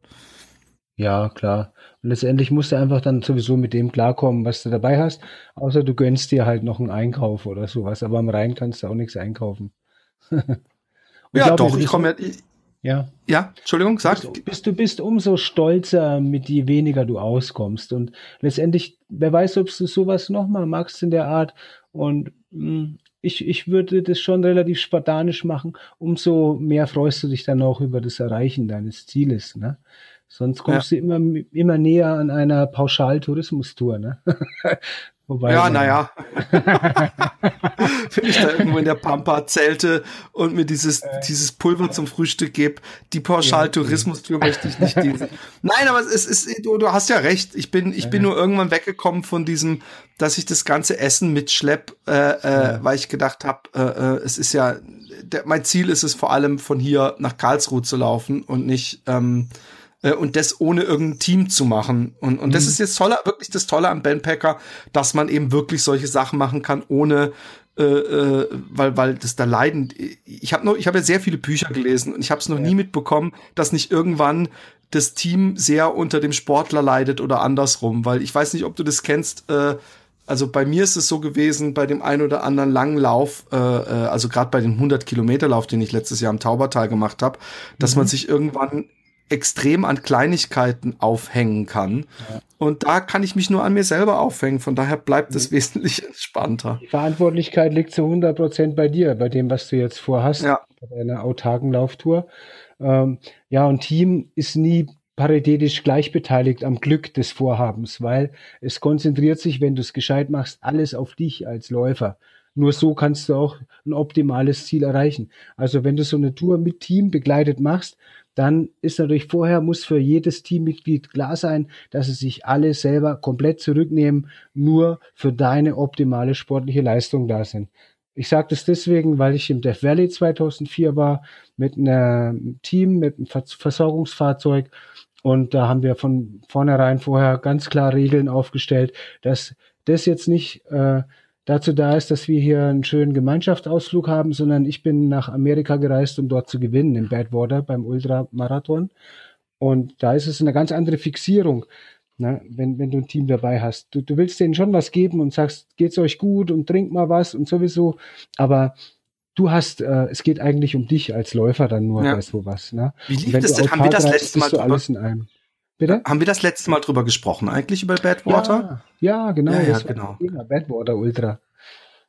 Ja, klar. Und letztendlich musst du einfach dann sowieso mit dem klarkommen, was du dabei hast. Außer du gönnst dir halt noch einen Einkauf oder sowas. Aber am Rhein kannst du auch nichts einkaufen. [LAUGHS] ja, doch, ich komme ja. Ja. Ja, Entschuldigung, sag. Bist, bist, du bist umso stolzer, mit je weniger du auskommst. Und letztendlich, wer weiß, ob du sowas nochmal magst in der Art. Und mh, hm, ich, ich würde das schon relativ spartanisch machen. Umso mehr freust du dich dann auch über das Erreichen deines Zieles. Ne? Sonst kommst ja. du immer, immer näher an einer Pauschaltourismustour. Ne? [LAUGHS] Wobei ja, naja. [LAUGHS] [LAUGHS] Wenn ich da irgendwo in der Pampa zelte und mir dieses, äh, dieses Pulver zum Frühstück gebe, die Pauschaltourismustour ja. möchte ich nicht diese. [LAUGHS] Nein, aber es ist, du, du hast ja recht. Ich bin, ich bin nur irgendwann weggekommen von diesem, dass ich das ganze Essen mitschlepp, äh, äh, weil ich gedacht habe, äh, äh, es ist ja, der, mein Ziel ist es vor allem von hier nach Karlsruhe zu laufen und nicht, ähm, äh, und das ohne irgendein Team zu machen. Und, und mhm. das ist jetzt toller, wirklich das Tolle am Bandpacker, dass man eben wirklich solche Sachen machen kann, ohne äh, äh, weil weil das da leiden. Ich habe noch, ich habe ja sehr viele Bücher gelesen und ich habe es noch ja. nie mitbekommen, dass nicht irgendwann das Team sehr unter dem Sportler leidet oder andersrum, weil ich weiß nicht, ob du das kennst. Äh, also bei mir ist es so gewesen, bei dem einen oder anderen langen Lauf, äh, äh also gerade bei dem 100 Kilometer Lauf, den ich letztes Jahr im Taubertal gemacht habe, dass mhm. man sich irgendwann extrem an Kleinigkeiten aufhängen kann. Ja. Und da kann ich mich nur an mir selber aufhängen. Von daher bleibt es mhm. wesentlich entspannter. Die Verantwortlichkeit liegt zu 100 Prozent bei dir, bei dem, was du jetzt vorhast, ja. bei deiner autarken Lauftour. Ähm, ja, und Team ist nie paritätisch gleichbeteiligt am Glück des Vorhabens, weil es konzentriert sich, wenn du es gescheit machst, alles auf dich als Läufer. Nur so kannst du auch ein optimales Ziel erreichen. Also wenn du so eine Tour mit Team begleitet machst, dann ist natürlich vorher, muss für jedes Teammitglied klar sein, dass sie sich alle selber komplett zurücknehmen, nur für deine optimale sportliche Leistung da sind. Ich sage das deswegen, weil ich im Death Valley 2004 war mit einem Team, mit einem Versorgungsfahrzeug und da haben wir von vornherein vorher ganz klar Regeln aufgestellt, dass das jetzt nicht äh, dazu da ist, dass wir hier einen schönen Gemeinschaftsausflug haben, sondern ich bin nach Amerika gereist, um dort zu gewinnen im Badwater beim Ultramarathon. Und da ist es eine ganz andere Fixierung, ne, wenn, wenn du ein Team dabei hast. Du, du willst denen schon was geben und sagst, geht's euch gut und trink mal was und sowieso. Aber du hast, äh, es geht eigentlich um dich als Läufer dann nur, ja. weißt du was. Ne? Wie lief das denn? Haben wir das letzte Mal alles in einem. Bitte? Haben wir das letzte Mal drüber gesprochen, eigentlich über Badwater? Ja, ja genau. Ja, ja genau. Badwater Ultra.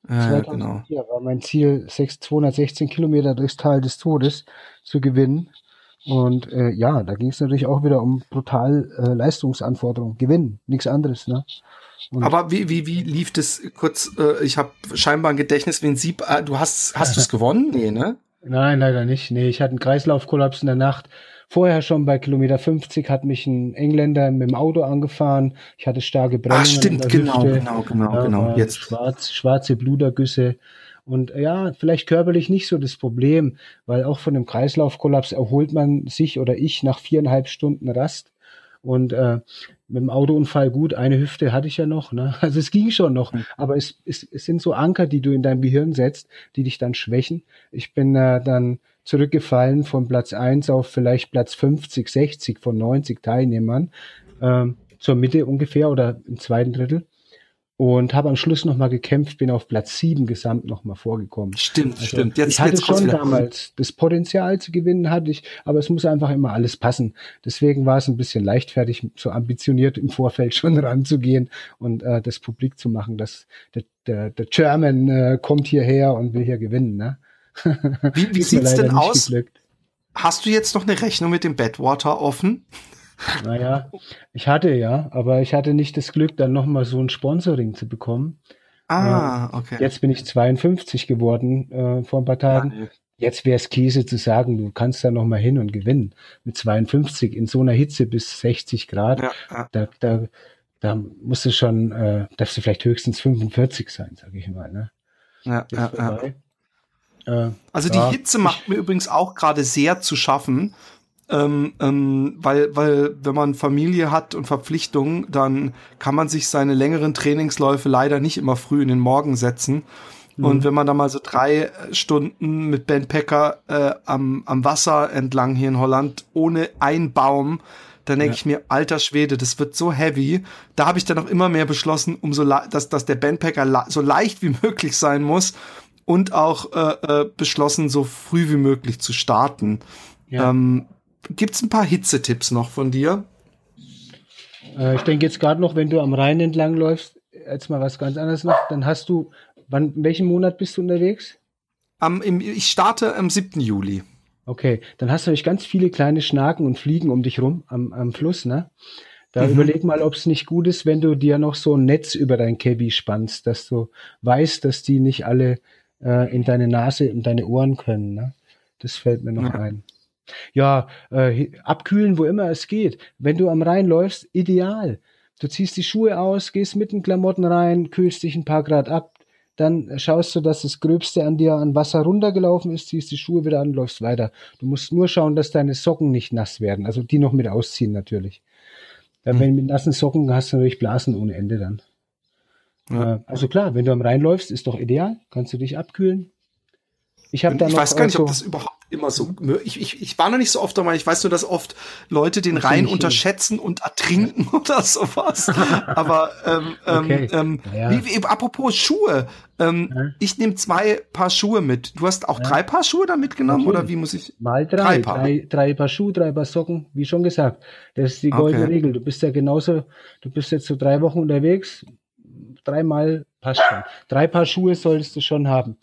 Ja, 2004 genau. war mein Ziel, 6, 216 Kilometer durchs Tal des Todes zu gewinnen. Und äh, ja, da ging es natürlich auch wieder um brutal äh, Leistungsanforderungen. Gewinnen, nichts anderes. Ne? Und Aber wie, wie, wie lief das kurz? Äh, ich habe scheinbar ein Gedächtnis wie ein Sieb. Äh, du hast, hast du es [LAUGHS] gewonnen? Nee, ne? Nein, leider nicht. Nee, ich hatte einen Kreislaufkollaps in der Nacht. Vorher schon bei Kilometer 50 hat mich ein Engländer mit dem Auto angefahren. Ich hatte starke Brennungen. Ah, stimmt, genau, Hüfte. genau, genau, ja, genau. Jetzt. Schwarz, schwarze Blutergüsse. Und ja, vielleicht körperlich nicht so das Problem, weil auch von dem Kreislaufkollaps erholt man sich oder ich nach viereinhalb Stunden Rast. Und äh, mit dem Autounfall gut, eine Hüfte hatte ich ja noch. Ne? [LAUGHS] Also es ging schon noch, mhm. aber es, es, es sind so Anker, die du in dein Gehirn setzt, die dich dann schwächen. Ich bin äh, dann zurückgefallen von Platz eins auf vielleicht Platz 50, 60 von 90 Teilnehmern, äh, zur Mitte ungefähr oder im zweiten Drittel und habe am Schluss nochmal gekämpft, bin auf Platz sieben gesamt nochmal vorgekommen. Stimmt, also stimmt. Jetzt, ich hatte jetzt schon damals das Potenzial zu gewinnen, hatte ich, aber es muss einfach immer alles passen. Deswegen war es ein bisschen leichtfertig, so ambitioniert im Vorfeld [LAUGHS] schon ranzugehen und äh, das publik zu machen, dass der, der, der German äh, kommt hierher und will hier gewinnen. Ne? Wie, wie [LAUGHS] sieht's denn aus? Geglückt. Hast du jetzt noch eine Rechnung mit dem Badwater offen? Naja, ich hatte ja, aber ich hatte nicht das Glück, dann nochmal so ein Sponsoring zu bekommen. Ah, okay. Jetzt bin ich 52 geworden äh, vor ein paar Tagen. Ja, Jetzt wäre es Käse zu sagen, du kannst da nochmal hin und gewinnen. Mit 52 in so einer Hitze bis 60 Grad, ja. Da, da, da musst du schon, äh, darfst du vielleicht höchstens 45 sein, sage ich mal. Ne? Ja, ja, ja. Äh, also die Hitze macht mir übrigens auch gerade sehr zu schaffen. Ähm, ähm, weil, weil wenn man Familie hat und Verpflichtungen, dann kann man sich seine längeren Trainingsläufe leider nicht immer früh in den Morgen setzen. Mhm. Und wenn man da mal so drei Stunden mit Ben Pecker äh, am, am Wasser entlang hier in Holland ohne ein Baum, dann denke ja. ich mir, alter Schwede, das wird so heavy. Da habe ich dann auch immer mehr beschlossen, um so dass, dass der Bandpacker so leicht wie [LAUGHS] möglich sein muss und auch äh, äh, beschlossen, so früh wie möglich zu starten. Ja. Ähm, Gibt es ein paar Hitzetipps noch von dir? Äh, ich denke jetzt gerade noch, wenn du am Rhein entlang läufst, jetzt mal was ganz anderes noch, dann hast du, wann, in welchem Monat bist du unterwegs? Am, im, ich starte am 7. Juli. Okay, dann hast du nämlich ganz viele kleine Schnaken und Fliegen um dich rum am, am Fluss, ne? Da mhm. überleg mal, ob es nicht gut ist, wenn du dir noch so ein Netz über dein Cabby spannst, dass du weißt, dass die nicht alle äh, in deine Nase und deine Ohren können. Ne? Das fällt mir noch ja. ein. Ja, äh, abkühlen, wo immer es geht. Wenn du am Rhein läufst, ideal. Du ziehst die Schuhe aus, gehst mit den Klamotten rein, kühlst dich ein paar Grad ab, dann schaust du, dass das Gröbste an dir an Wasser runtergelaufen ist, ziehst die Schuhe wieder an, läufst weiter. Du musst nur schauen, dass deine Socken nicht nass werden, also die noch mit ausziehen natürlich. Dann, mhm. Wenn mit nassen Socken hast du natürlich Blasen ohne Ende dann. Ja. Äh, also klar, wenn du am Rhein läufst, ist doch ideal, kannst du dich abkühlen. Ich habe da noch. Ich weiß gar nicht, ob das überhaupt immer so. Ich, ich, ich war noch nicht so oft dabei. Ich weiß nur, dass oft Leute den Rhein unterschätzen und ertrinken [LAUGHS] oder sowas. Aber ähm, ähm, okay. ähm, ja. wie, wie, apropos Schuhe. Ähm, ja. Ich nehme zwei Paar Schuhe mit. Du hast auch ja. drei Paar Schuhe da mitgenommen oder wie muss ich? Mal drei. Drei Paar, drei, drei Paar Schuhe, drei Paar Socken. Wie schon gesagt, das ist die goldene okay. Regel. Du bist ja genauso. Du bist jetzt so drei Wochen unterwegs. Dreimal passt schon. Drei Paar Schuhe solltest du schon haben.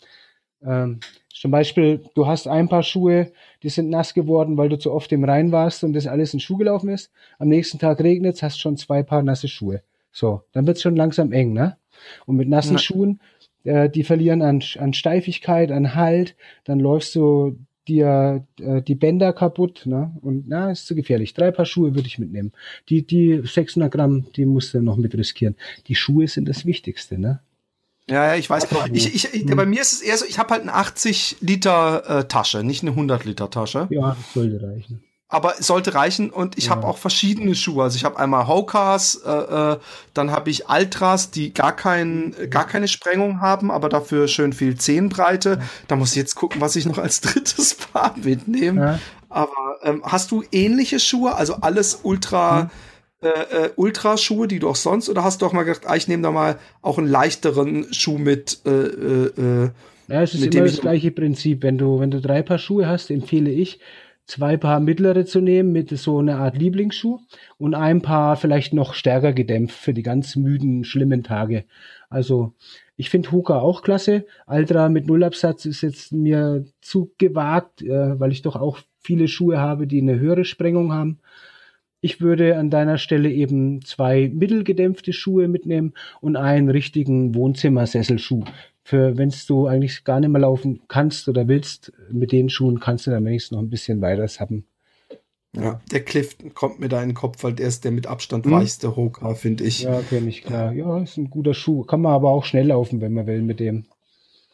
Ähm, zum Beispiel, du hast ein paar Schuhe, die sind nass geworden, weil du zu oft im Rhein warst und das alles in Schuh gelaufen ist. Am nächsten Tag regnet es, hast schon zwei Paar nasse Schuhe. So, dann wird es schon langsam eng, ne? Und mit nassen ja. Schuhen, äh, die verlieren an, an Steifigkeit, an Halt, dann läufst du dir äh, die Bänder kaputt, ne? Und na, ist zu gefährlich. Drei Paar Schuhe würde ich mitnehmen. Die, die 600 Gramm, die musst du noch mit riskieren. Die Schuhe sind das Wichtigste, ne? Ja, ja, ich weiß. Ich, ich, ich, bei mir ist es eher so, ich habe halt eine 80 Liter äh, Tasche, nicht eine 100 Liter Tasche. Ja, sollte reichen aber es sollte reichen und ich ja. habe auch verschiedene Schuhe. Also ich habe einmal Hokas, äh, äh, dann habe ich Altras, die gar kein, gar keine Sprengung haben, aber dafür schön viel Zehenbreite. Ja. Da muss ich jetzt gucken, was ich noch als [LAUGHS] drittes Paar mitnehme. Ja. Aber ähm, hast du ähnliche Schuhe, also alles Ultra? Hm. Äh, äh, Ultraschuhe, die du auch sonst, oder hast du auch mal gedacht, ah, ich nehme da mal auch einen leichteren Schuh mit? Äh, äh, äh ja, es ist immer das gleiche Prinzip. Wenn du, wenn du drei Paar Schuhe hast, empfehle ich, zwei Paar mittlere zu nehmen mit so einer Art Lieblingsschuh und ein Paar vielleicht noch stärker gedämpft für die ganz müden, schlimmen Tage. Also ich finde Hoka auch klasse. Ultra mit Nullabsatz ist jetzt mir zu gewagt, äh, weil ich doch auch viele Schuhe habe, die eine höhere Sprengung haben. Ich würde an deiner Stelle eben zwei mittelgedämpfte Schuhe mitnehmen und einen richtigen Wohnzimmersesselschuh für wenn du eigentlich gar nicht mehr laufen kannst oder willst, mit den Schuhen kannst du dann wenigstens noch ein bisschen weiter haben. Ja, der Clifton kommt mir da in den Kopf, weil der ist der mit Abstand hm. weichste Hoka, finde ich. Ja, kenne ich, klar. Ja, ist ein guter Schuh. Kann man aber auch schnell laufen, wenn man will mit dem.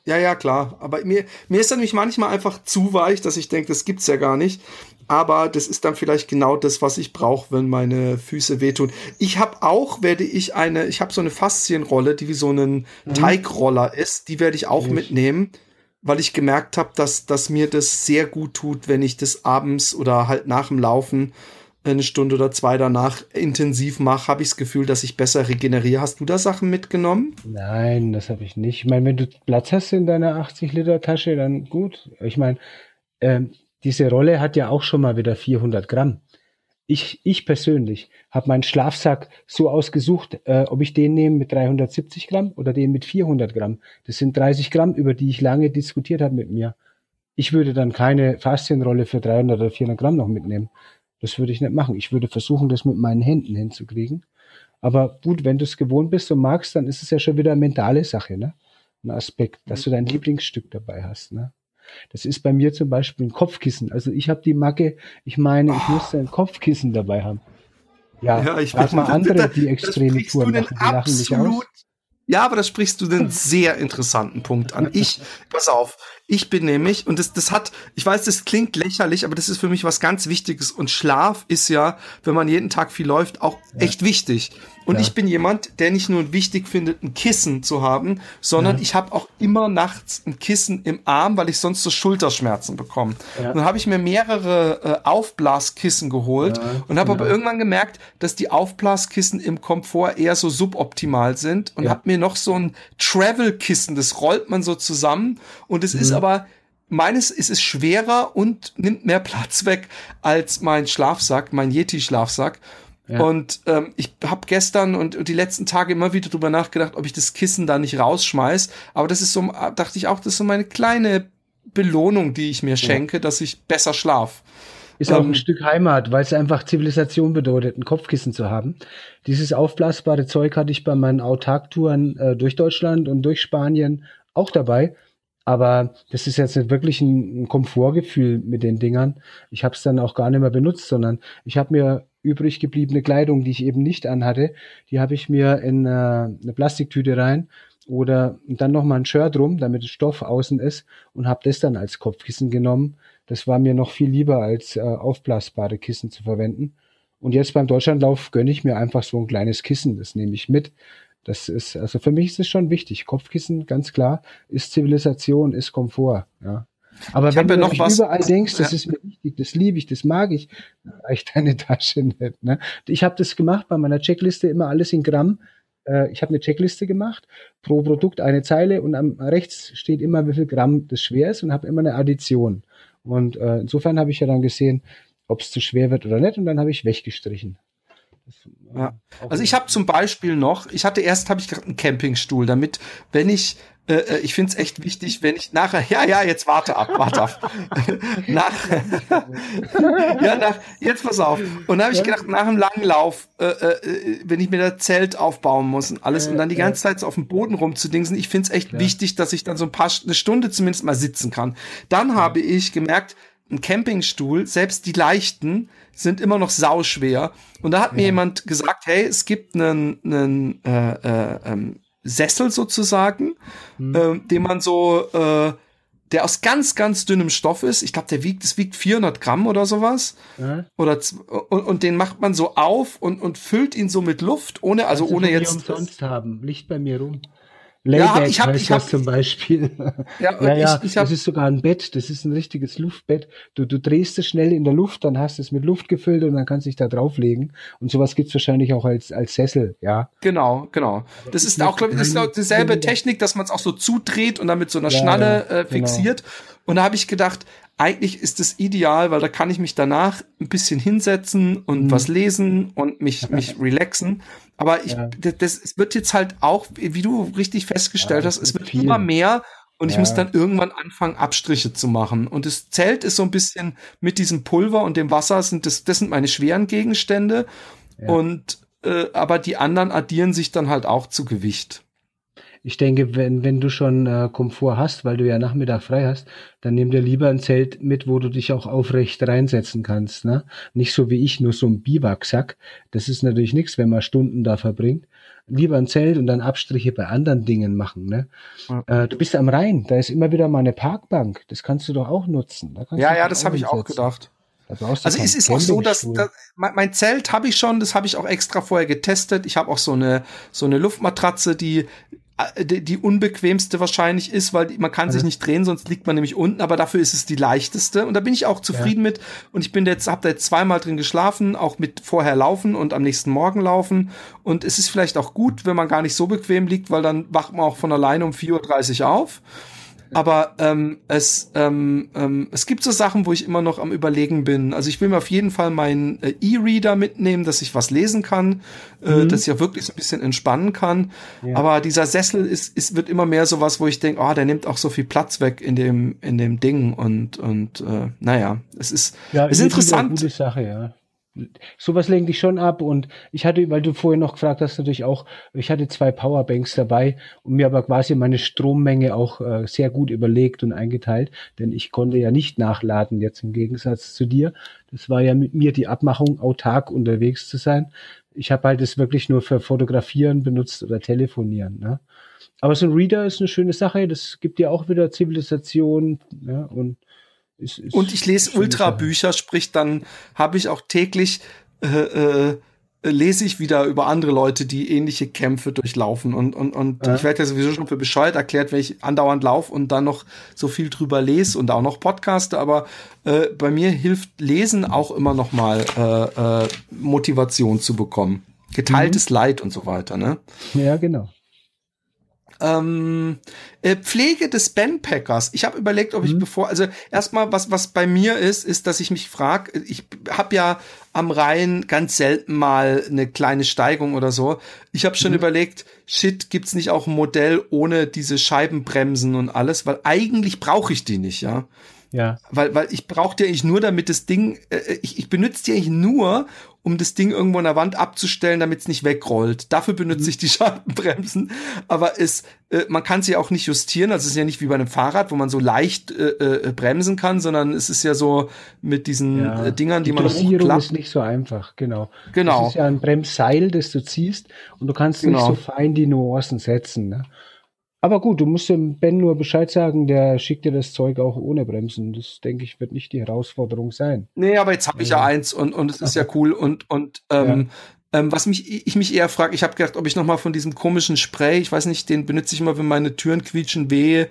Ja, ja, klar. Aber mir, mir ist er nämlich manchmal einfach zu weich, dass ich denke, das gibt's ja gar nicht aber das ist dann vielleicht genau das, was ich brauche, wenn meine Füße wehtun. Ich habe auch, werde ich eine, ich habe so eine Faszienrolle, die wie so ein mhm. Teigroller ist, die werde ich auch ich. mitnehmen, weil ich gemerkt habe, dass, dass mir das sehr gut tut, wenn ich das abends oder halt nach dem Laufen eine Stunde oder zwei danach intensiv mache, habe ich das Gefühl, dass ich besser regeneriere. Hast du da Sachen mitgenommen? Nein, das habe ich nicht. Ich meine, wenn du Platz hast in deiner 80 Liter Tasche, dann gut. Ich meine, ähm, diese Rolle hat ja auch schon mal wieder 400 Gramm. Ich, ich persönlich habe meinen Schlafsack so ausgesucht, äh, ob ich den nehme mit 370 Gramm oder den mit 400 Gramm. Das sind 30 Gramm, über die ich lange diskutiert habe mit mir. Ich würde dann keine Faszienrolle für 300 oder 400 Gramm noch mitnehmen. Das würde ich nicht machen. Ich würde versuchen, das mit meinen Händen hinzukriegen. Aber gut, wenn du es gewohnt bist und magst, dann ist es ja schon wieder eine mentale Sache, ne? Ein Aspekt, dass du dein Lieblingsstück dabei hast, ne? Das ist bei mir zum Beispiel ein Kopfkissen. Also ich habe die Macke, ich meine, ich oh. müsste ein Kopfkissen dabei haben. Ja, ja ich frag mal andere, die extreme Touren machen. Die lachen mich aus. Ja, aber da sprichst du den sehr interessanten Punkt an. Ich, [LAUGHS] pass auf, ich bin nämlich, und das, das hat, ich weiß, das klingt lächerlich, aber das ist für mich was ganz Wichtiges. Und Schlaf ist ja, wenn man jeden Tag viel läuft, auch ja. echt wichtig. Und ja. ich bin jemand, der nicht nur wichtig findet, ein Kissen zu haben, sondern ja. ich habe auch immer nachts ein Kissen im Arm, weil ich sonst so Schulterschmerzen bekomme. Ja. Und dann habe ich mir mehrere äh, Aufblaskissen geholt und habe aber irgendwann gemerkt, dass die Aufblaskissen im Komfort eher so suboptimal sind und habe mir noch so ein Travel-Kissen, das rollt man so zusammen und es mhm. ist aber meines ist es schwerer und nimmt mehr Platz weg als mein Schlafsack, mein Yeti-Schlafsack. Und ähm, ich habe gestern und, und, die letzten Tage immer wieder drüber nachgedacht, ob ich das Kissen da nicht rausschmeiß. Aber das ist so, dachte ich auch, das ist so meine kleine Belohnung, die ich mir schenke, ja. dass ich besser schlaf. Ist auch ein ähm, Stück Heimat, weil es einfach Zivilisation bedeutet, ein Kopfkissen zu haben. Dieses aufblasbare Zeug hatte ich bei meinen Autarktouren äh, durch Deutschland und durch Spanien auch dabei. Aber das ist jetzt nicht wirklich ein, Komfortgefühl mit den Dingern. Ich habe es dann auch gar nicht mehr benutzt, sondern ich habe mir übrig gebliebene Kleidung, die ich eben nicht anhatte, die habe ich mir in äh, eine Plastiktüte rein oder dann noch mal ein Shirt rum, damit Stoff außen ist und habe das dann als Kopfkissen genommen. Das war mir noch viel lieber als äh, aufblasbare Kissen zu verwenden. Und jetzt beim Deutschlandlauf gönne ich mir einfach so ein kleines Kissen, das nehme ich mit. Das ist, also für mich ist es schon wichtig. Kopfkissen, ganz klar, ist Zivilisation, ist Komfort. Ja. Aber ich wenn du ja noch was, überall denkst, das ja. ist mir wichtig, das liebe ich, das mag ich, reicht deine Tasche nicht. Ne? Ich habe das gemacht bei meiner Checkliste immer alles in Gramm. Äh, ich habe eine Checkliste gemacht, pro Produkt eine Zeile und am rechts steht immer, wie viel Gramm das schwer ist und habe immer eine Addition. Und äh, insofern habe ich ja dann gesehen, ob es zu schwer wird oder nicht und dann habe ich weggestrichen. Ja. Also ich habe zum Beispiel noch, ich hatte erst habe ich einen Campingstuhl, damit, wenn ich äh, äh ich finde es echt wichtig, wenn ich nachher, ja, ja, jetzt warte ab, warte ab. [LAUGHS] nach, [LAUGHS] ja, nach, jetzt pass auf. Und dann habe ich gedacht, nach einem langen Lauf, äh, äh, wenn ich mir da Zelt aufbauen muss und alles und dann die ganze Zeit so auf dem Boden rumzudingsen, ich finde es echt ja. wichtig, dass ich dann so ein paar, eine Stunde zumindest mal sitzen kann. Dann habe ich gemerkt, ein Campingstuhl, selbst die leichten, sind immer noch sauschwer. Und da hat ja. mir jemand gesagt, hey, es gibt einen, einen äh, äh, ähm, Sessel sozusagen, hm. äh, den man so, äh, der aus ganz, ganz dünnem Stoff ist. Ich glaube, der wiegt, es wiegt 400 Gramm oder sowas. Ja. Oder und, und den macht man so auf und, und füllt ihn so mit Luft, ohne, also ohne jetzt. umsonst haben. Licht bei mir rum. Layback ja, ich hab, heißt ich hab, das zum Beispiel. Ja, [LAUGHS] ja, ja ich, ich hab, das ist sogar ein Bett, das ist ein richtiges Luftbett. Du, du drehst es schnell in der Luft, dann hast du es mit Luft gefüllt und dann kannst du dich da drauflegen. Und sowas gibt's wahrscheinlich auch als, als Sessel, ja. Genau, genau. Das ist auch, glaube ich, das ist auch dieselbe Technik, dass man es auch so zudreht und dann mit so einer ja, Schnalle äh, genau. fixiert. Genau. Und da habe ich gedacht, eigentlich ist es ideal, weil da kann ich mich danach ein bisschen hinsetzen und mhm. was lesen und mich, mich relaxen. Aber ich, ja. das, es wird jetzt halt auch, wie du richtig festgestellt ja, hast, es wird viel. immer mehr und ja. ich muss dann irgendwann anfangen, Abstriche zu machen. Und das Zelt ist so ein bisschen mit diesem Pulver und dem Wasser sind das, das sind meine schweren Gegenstände. Und äh, aber die anderen addieren sich dann halt auch zu Gewicht ich denke, wenn, wenn du schon äh, Komfort hast, weil du ja Nachmittag frei hast, dann nimm dir lieber ein Zelt mit, wo du dich auch aufrecht reinsetzen kannst. Ne? Nicht so wie ich, nur so ein Biwaksack. Das ist natürlich nichts, wenn man Stunden da verbringt. Lieber ein Zelt und dann Abstriche bei anderen Dingen machen. Ne? Ja. Äh, du bist am Rhein, da ist immer wieder mal eine Parkbank. Das kannst du doch auch nutzen. ja, ja, das habe ich auch gedacht. Also es ist auch so, dass, dass mein, Zelt habe ich schon, das habe ich auch extra vorher getestet. Ich habe auch so eine so eine Luftmatratze, die die, die unbequemste wahrscheinlich ist, weil man kann sich nicht drehen, sonst liegt man nämlich unten, aber dafür ist es die leichteste. Und da bin ich auch zufrieden ja. mit. Und ich bin jetzt habe da jetzt zweimal drin geschlafen, auch mit vorher laufen und am nächsten Morgen laufen. Und es ist vielleicht auch gut, wenn man gar nicht so bequem liegt, weil dann wacht man auch von alleine um 4:30 Uhr auf aber ähm, es, ähm, ähm, es gibt so Sachen, wo ich immer noch am Überlegen bin. Also ich will mir auf jeden Fall meinen äh, E-Reader mitnehmen, dass ich was lesen kann, äh, mhm. dass ich auch wirklich so ein bisschen entspannen kann. Ja. Aber dieser Sessel ist, ist, wird immer mehr so was, wo ich denke, oh, der nimmt auch so viel Platz weg in dem, in dem Ding. Und, und äh, naja, es ist, ja, es ist interessant. Eine gute Sache, ja sowas lenkt dich schon ab und ich hatte, weil du vorhin noch gefragt hast, natürlich auch, ich hatte zwei Powerbanks dabei und mir aber quasi meine Strommenge auch äh, sehr gut überlegt und eingeteilt, denn ich konnte ja nicht nachladen jetzt im Gegensatz zu dir. Das war ja mit mir die Abmachung, autark unterwegs zu sein. Ich habe halt das wirklich nur für Fotografieren benutzt oder Telefonieren. Ne? Aber so ein Reader ist eine schöne Sache, das gibt dir auch wieder Zivilisation ja, und ist, ist und ich lese Ultra-Bücher, sprich, dann habe ich auch täglich äh, äh, lese ich wieder über andere Leute, die ähnliche Kämpfe durchlaufen. Und, und, und ja. ich werde ja sowieso schon für bescheuert erklärt, wenn ich andauernd laufe und dann noch so viel drüber lese und auch noch podcaste. Aber äh, bei mir hilft Lesen auch immer noch mal äh, äh, Motivation zu bekommen. Geteiltes mhm. Leid und so weiter, ne? Ja, genau. Ähm, äh, Pflege des Bandpackers. Ich habe überlegt, ob ich mhm. bevor, also erstmal, was was bei mir ist, ist, dass ich mich frage, ich habe ja am Rhein ganz selten mal eine kleine Steigung oder so. Ich habe schon mhm. überlegt, shit, gibt's nicht auch ein Modell ohne diese Scheibenbremsen und alles, weil eigentlich brauche ich die nicht, ja. Ja. Weil, weil ich brauche die eigentlich nur, damit das Ding, äh, ich, ich benutze die eigentlich nur, um das Ding irgendwo an der Wand abzustellen, damit es nicht wegrollt. Dafür benutze mhm. ich die [LAUGHS] Scheibenbremsen. Aber es, äh, man kann sie auch nicht justieren. Also es ist ja nicht wie bei einem Fahrrad, wo man so leicht äh, äh, bremsen kann, sondern es ist ja so mit diesen ja. äh, Dingern, die, die man Dosierung ist nicht so einfach, genau. Genau. Das ist ja ein Bremsseil, das du ziehst und du kannst genau. nicht so fein die Nuancen setzen. Ne? Aber gut, du musst dem Ben nur Bescheid sagen, der schickt dir das Zeug auch ohne Bremsen. Das, denke ich, wird nicht die Herausforderung sein. Nee, aber jetzt habe ich ja also. eins und, und es ist ja cool. Und, und ähm, ja. ähm was mich, ich mich eher frage, ich habe gedacht, ob ich noch mal von diesem komischen Spray, ich weiß nicht, den benutze ich immer, wenn meine Türen quietschen, wehe,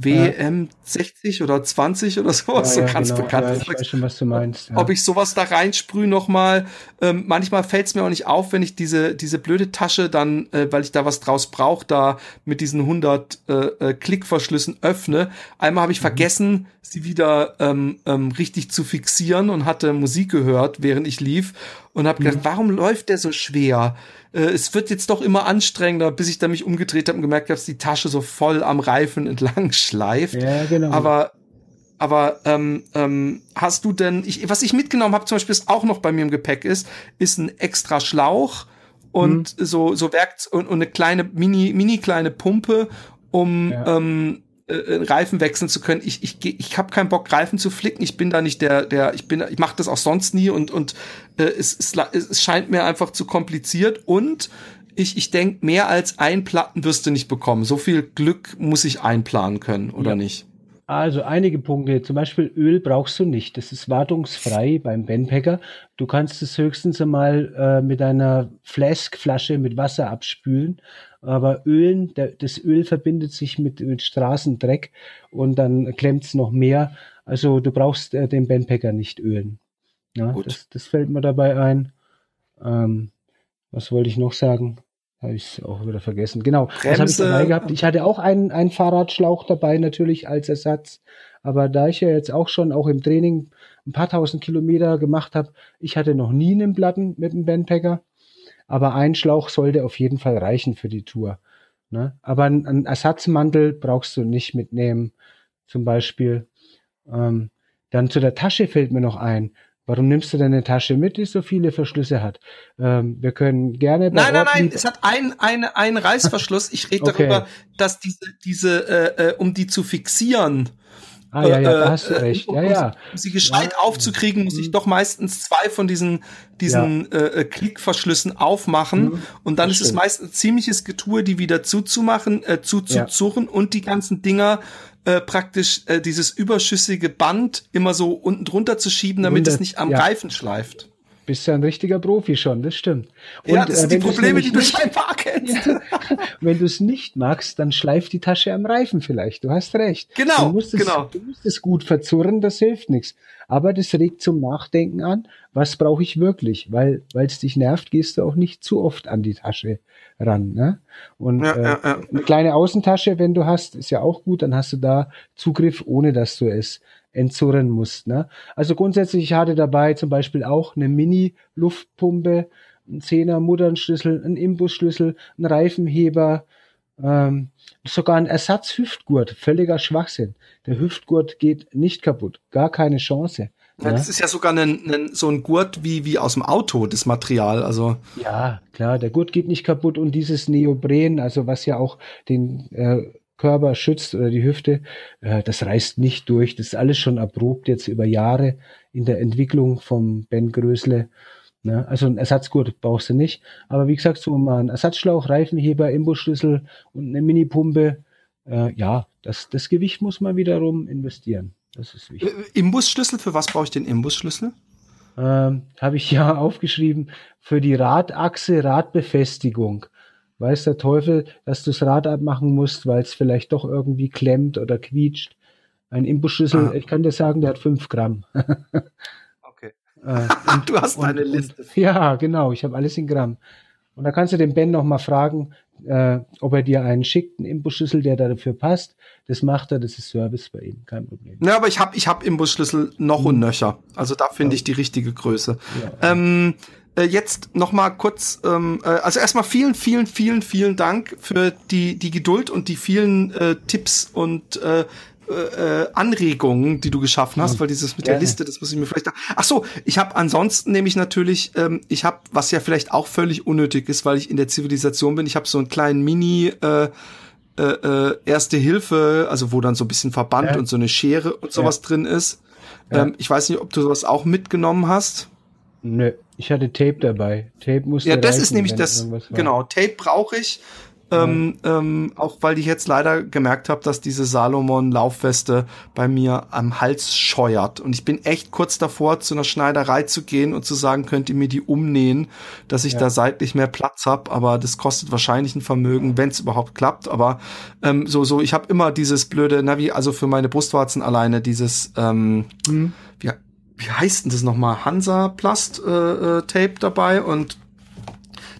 WM60 oder 20 oder sowas, ja, so ganz genau. bekannt. Ja, ich weiß schon, was du meinst. Ob ich sowas da reinsprühe nochmal. Ähm, manchmal fällt es mir auch nicht auf, wenn ich diese, diese blöde Tasche dann, äh, weil ich da was draus brauche, da mit diesen 100 äh, äh, Klickverschlüssen öffne. Einmal habe ich mhm. vergessen, sie wieder ähm, ähm, richtig zu fixieren und hatte Musik gehört, während ich lief und habe mhm. gedacht, warum läuft der so schwer? Äh, es wird jetzt doch immer anstrengender, bis ich da mich umgedreht habe und gemerkt habe, dass die Tasche so voll am Reifen entlang [LAUGHS] schleift. Ja, genau. Aber aber ähm, ähm, hast du denn, ich, was ich mitgenommen habe, zum Beispiel, ist auch noch bei mir im Gepäck ist, ist ein extra Schlauch und mhm. so so Werkzeug und, und eine kleine mini mini kleine Pumpe, um ja. ähm, äh, äh, Reifen wechseln zu können. Ich ich ich habe keinen Bock Reifen zu flicken. Ich bin da nicht der der ich bin ich mache das auch sonst nie und und äh, es, es es scheint mir einfach zu kompliziert und ich, ich denke, mehr als ein Platten wirst du nicht bekommen. So viel Glück muss ich einplanen können, oder ja. nicht? Also einige Punkte, zum Beispiel Öl brauchst du nicht. Das ist wartungsfrei beim Benpacker. Du kannst es höchstens einmal äh, mit einer Flask-Flasche mit Wasser abspülen. Aber Ölen, der, das Öl verbindet sich mit, mit Straßendreck und dann klemmt es noch mehr. Also du brauchst äh, den Benpacker nicht ölen. Ja, das, das, fällt mir dabei ein. Ähm, was wollte ich noch sagen? Habe ich auch wieder vergessen. Genau, Bremse. das habe ich dabei gehabt. Ich hatte auch einen, einen Fahrradschlauch dabei, natürlich als Ersatz. Aber da ich ja jetzt auch schon auch im Training ein paar tausend Kilometer gemacht habe, ich hatte noch nie einen Platten mit dem Bandpacker. Aber ein Schlauch sollte auf jeden Fall reichen für die Tour. Ne? Aber einen, einen Ersatzmantel brauchst du nicht mitnehmen, zum Beispiel. Ähm, dann zu der Tasche fällt mir noch ein. Warum nimmst du deine Tasche mit, die so viele Verschlüsse hat? Ähm, wir können gerne. Nein, nein, nein. Es hat ein, eine, einen Reißverschluss. Ich rede [LAUGHS] okay. darüber, dass diese, diese, äh, äh, um die zu fixieren. Ah, ja, ja, da hast du äh, recht. Ja, ja. Um sie gescheit aufzukriegen, muss ich mhm. doch meistens zwei von diesen, diesen ja. äh, Klickverschlüssen aufmachen. Mhm. Und dann das ist stimmt. es meist ein ziemliches Getue, die wieder zuzumachen, äh, zuzuzurren ja. und die ganzen Dinger äh, praktisch äh, dieses überschüssige Band immer so unten drunter zu schieben, damit Wunder, es nicht am ja. Reifen schleift. Bist ja ein richtiger Profi schon, das stimmt. Und, ja, das sind äh, die Probleme, die du scheinbar kennst. Ja, [LAUGHS] wenn du es nicht magst, dann schleift die Tasche am Reifen vielleicht. Du hast recht. Genau, du musst es, genau. Du musst es gut verzurren, das hilft nichts. Aber das regt zum Nachdenken an, was brauche ich wirklich? Weil weil es dich nervt, gehst du auch nicht zu oft an die Tasche ran. Ne? Und ja, äh, ja. eine kleine Außentasche, wenn du hast, ist ja auch gut, dann hast du da Zugriff, ohne dass du es entzurren musst. Ne? Also grundsätzlich, ich hatte dabei zum Beispiel auch eine Mini-Luftpumpe, ein Zehner Mutternschlüssel, ein Imbusschlüssel, ein Reifenheber, ähm, sogar ein Ersatz-Hüftgurt, völliger Schwachsinn. Der Hüftgurt geht nicht kaputt, gar keine Chance. Ja, das ist ja sogar ein, ein, so ein Gurt wie, wie aus dem Auto, das Material. Also. Ja, klar, der Gurt geht nicht kaputt und dieses Neopren, also was ja auch den äh, Körper schützt oder die Hüfte, äh, das reißt nicht durch. Das ist alles schon erprobt jetzt über Jahre in der Entwicklung vom Ben Grösle. Ne? Also ein Ersatzgurt brauchst du nicht. Aber wie gesagt, so mal ein Ersatzschlauch, Reifenheber, Imbusschlüssel und eine Minipumpe, äh, ja, das, das Gewicht muss man wiederum investieren. Das ist wichtig. Äh, Imbusschlüssel, für was brauche ich den Imbusschlüssel? Ähm, Habe ich ja [LAUGHS] aufgeschrieben, für die Radachse Radbefestigung. Weiß der Teufel, dass du das Rad abmachen musst, weil es vielleicht doch irgendwie klemmt oder quietscht. Ein Imbusschlüssel, ah. ich kann dir sagen, der hat fünf Gramm. [LAUGHS] okay. Äh, und, [LAUGHS] du hast und, eine Liste. Und, ja, genau, ich habe alles in Gramm. Und da kannst du den Ben noch mal fragen, äh, ob er dir einen schickt, einen Imbusschlüssel, der dafür passt. Das macht er, das ist Service bei ihm, kein Problem. Ja, aber ich habe ich hab Imbusschlüssel noch mhm. und nöcher. Also da finde ich die richtige Größe. Ja. Ähm, äh, jetzt noch mal kurz, ähm, äh, also erstmal vielen, vielen, vielen, vielen Dank für die, die Geduld und die vielen äh, Tipps und äh, äh, Anregungen, die du geschaffen hast, weil dieses mit Gerne. der Liste, das muss ich mir vielleicht. Ach so, ich habe ansonsten nämlich natürlich, ähm, ich habe, was ja vielleicht auch völlig unnötig ist, weil ich in der Zivilisation bin, ich habe so einen kleinen Mini äh, äh, äh, Erste Hilfe, also wo dann so ein bisschen Verband ja. und so eine Schere und sowas ja. drin ist. Ja. Ähm, ich weiß nicht, ob du sowas auch mitgenommen hast. Nö, ich hatte Tape dabei. Tape muss Ja, das reichen, ist nämlich das. Genau, Tape brauche ich. Ähm, ähm, auch weil ich jetzt leider gemerkt habe, dass diese Salomon-Laufweste bei mir am Hals scheuert. Und ich bin echt kurz davor, zu einer Schneiderei zu gehen und zu sagen, könnt ihr mir die umnähen, dass ich ja. da seitlich mehr Platz habe. Aber das kostet wahrscheinlich ein Vermögen, wenn es überhaupt klappt. Aber ähm, so, so, ich habe immer dieses blöde, na wie, also für meine Brustwarzen alleine dieses, ähm, mhm. wie, wie heißt denn das nochmal? Hansa Plast äh, äh, Tape dabei und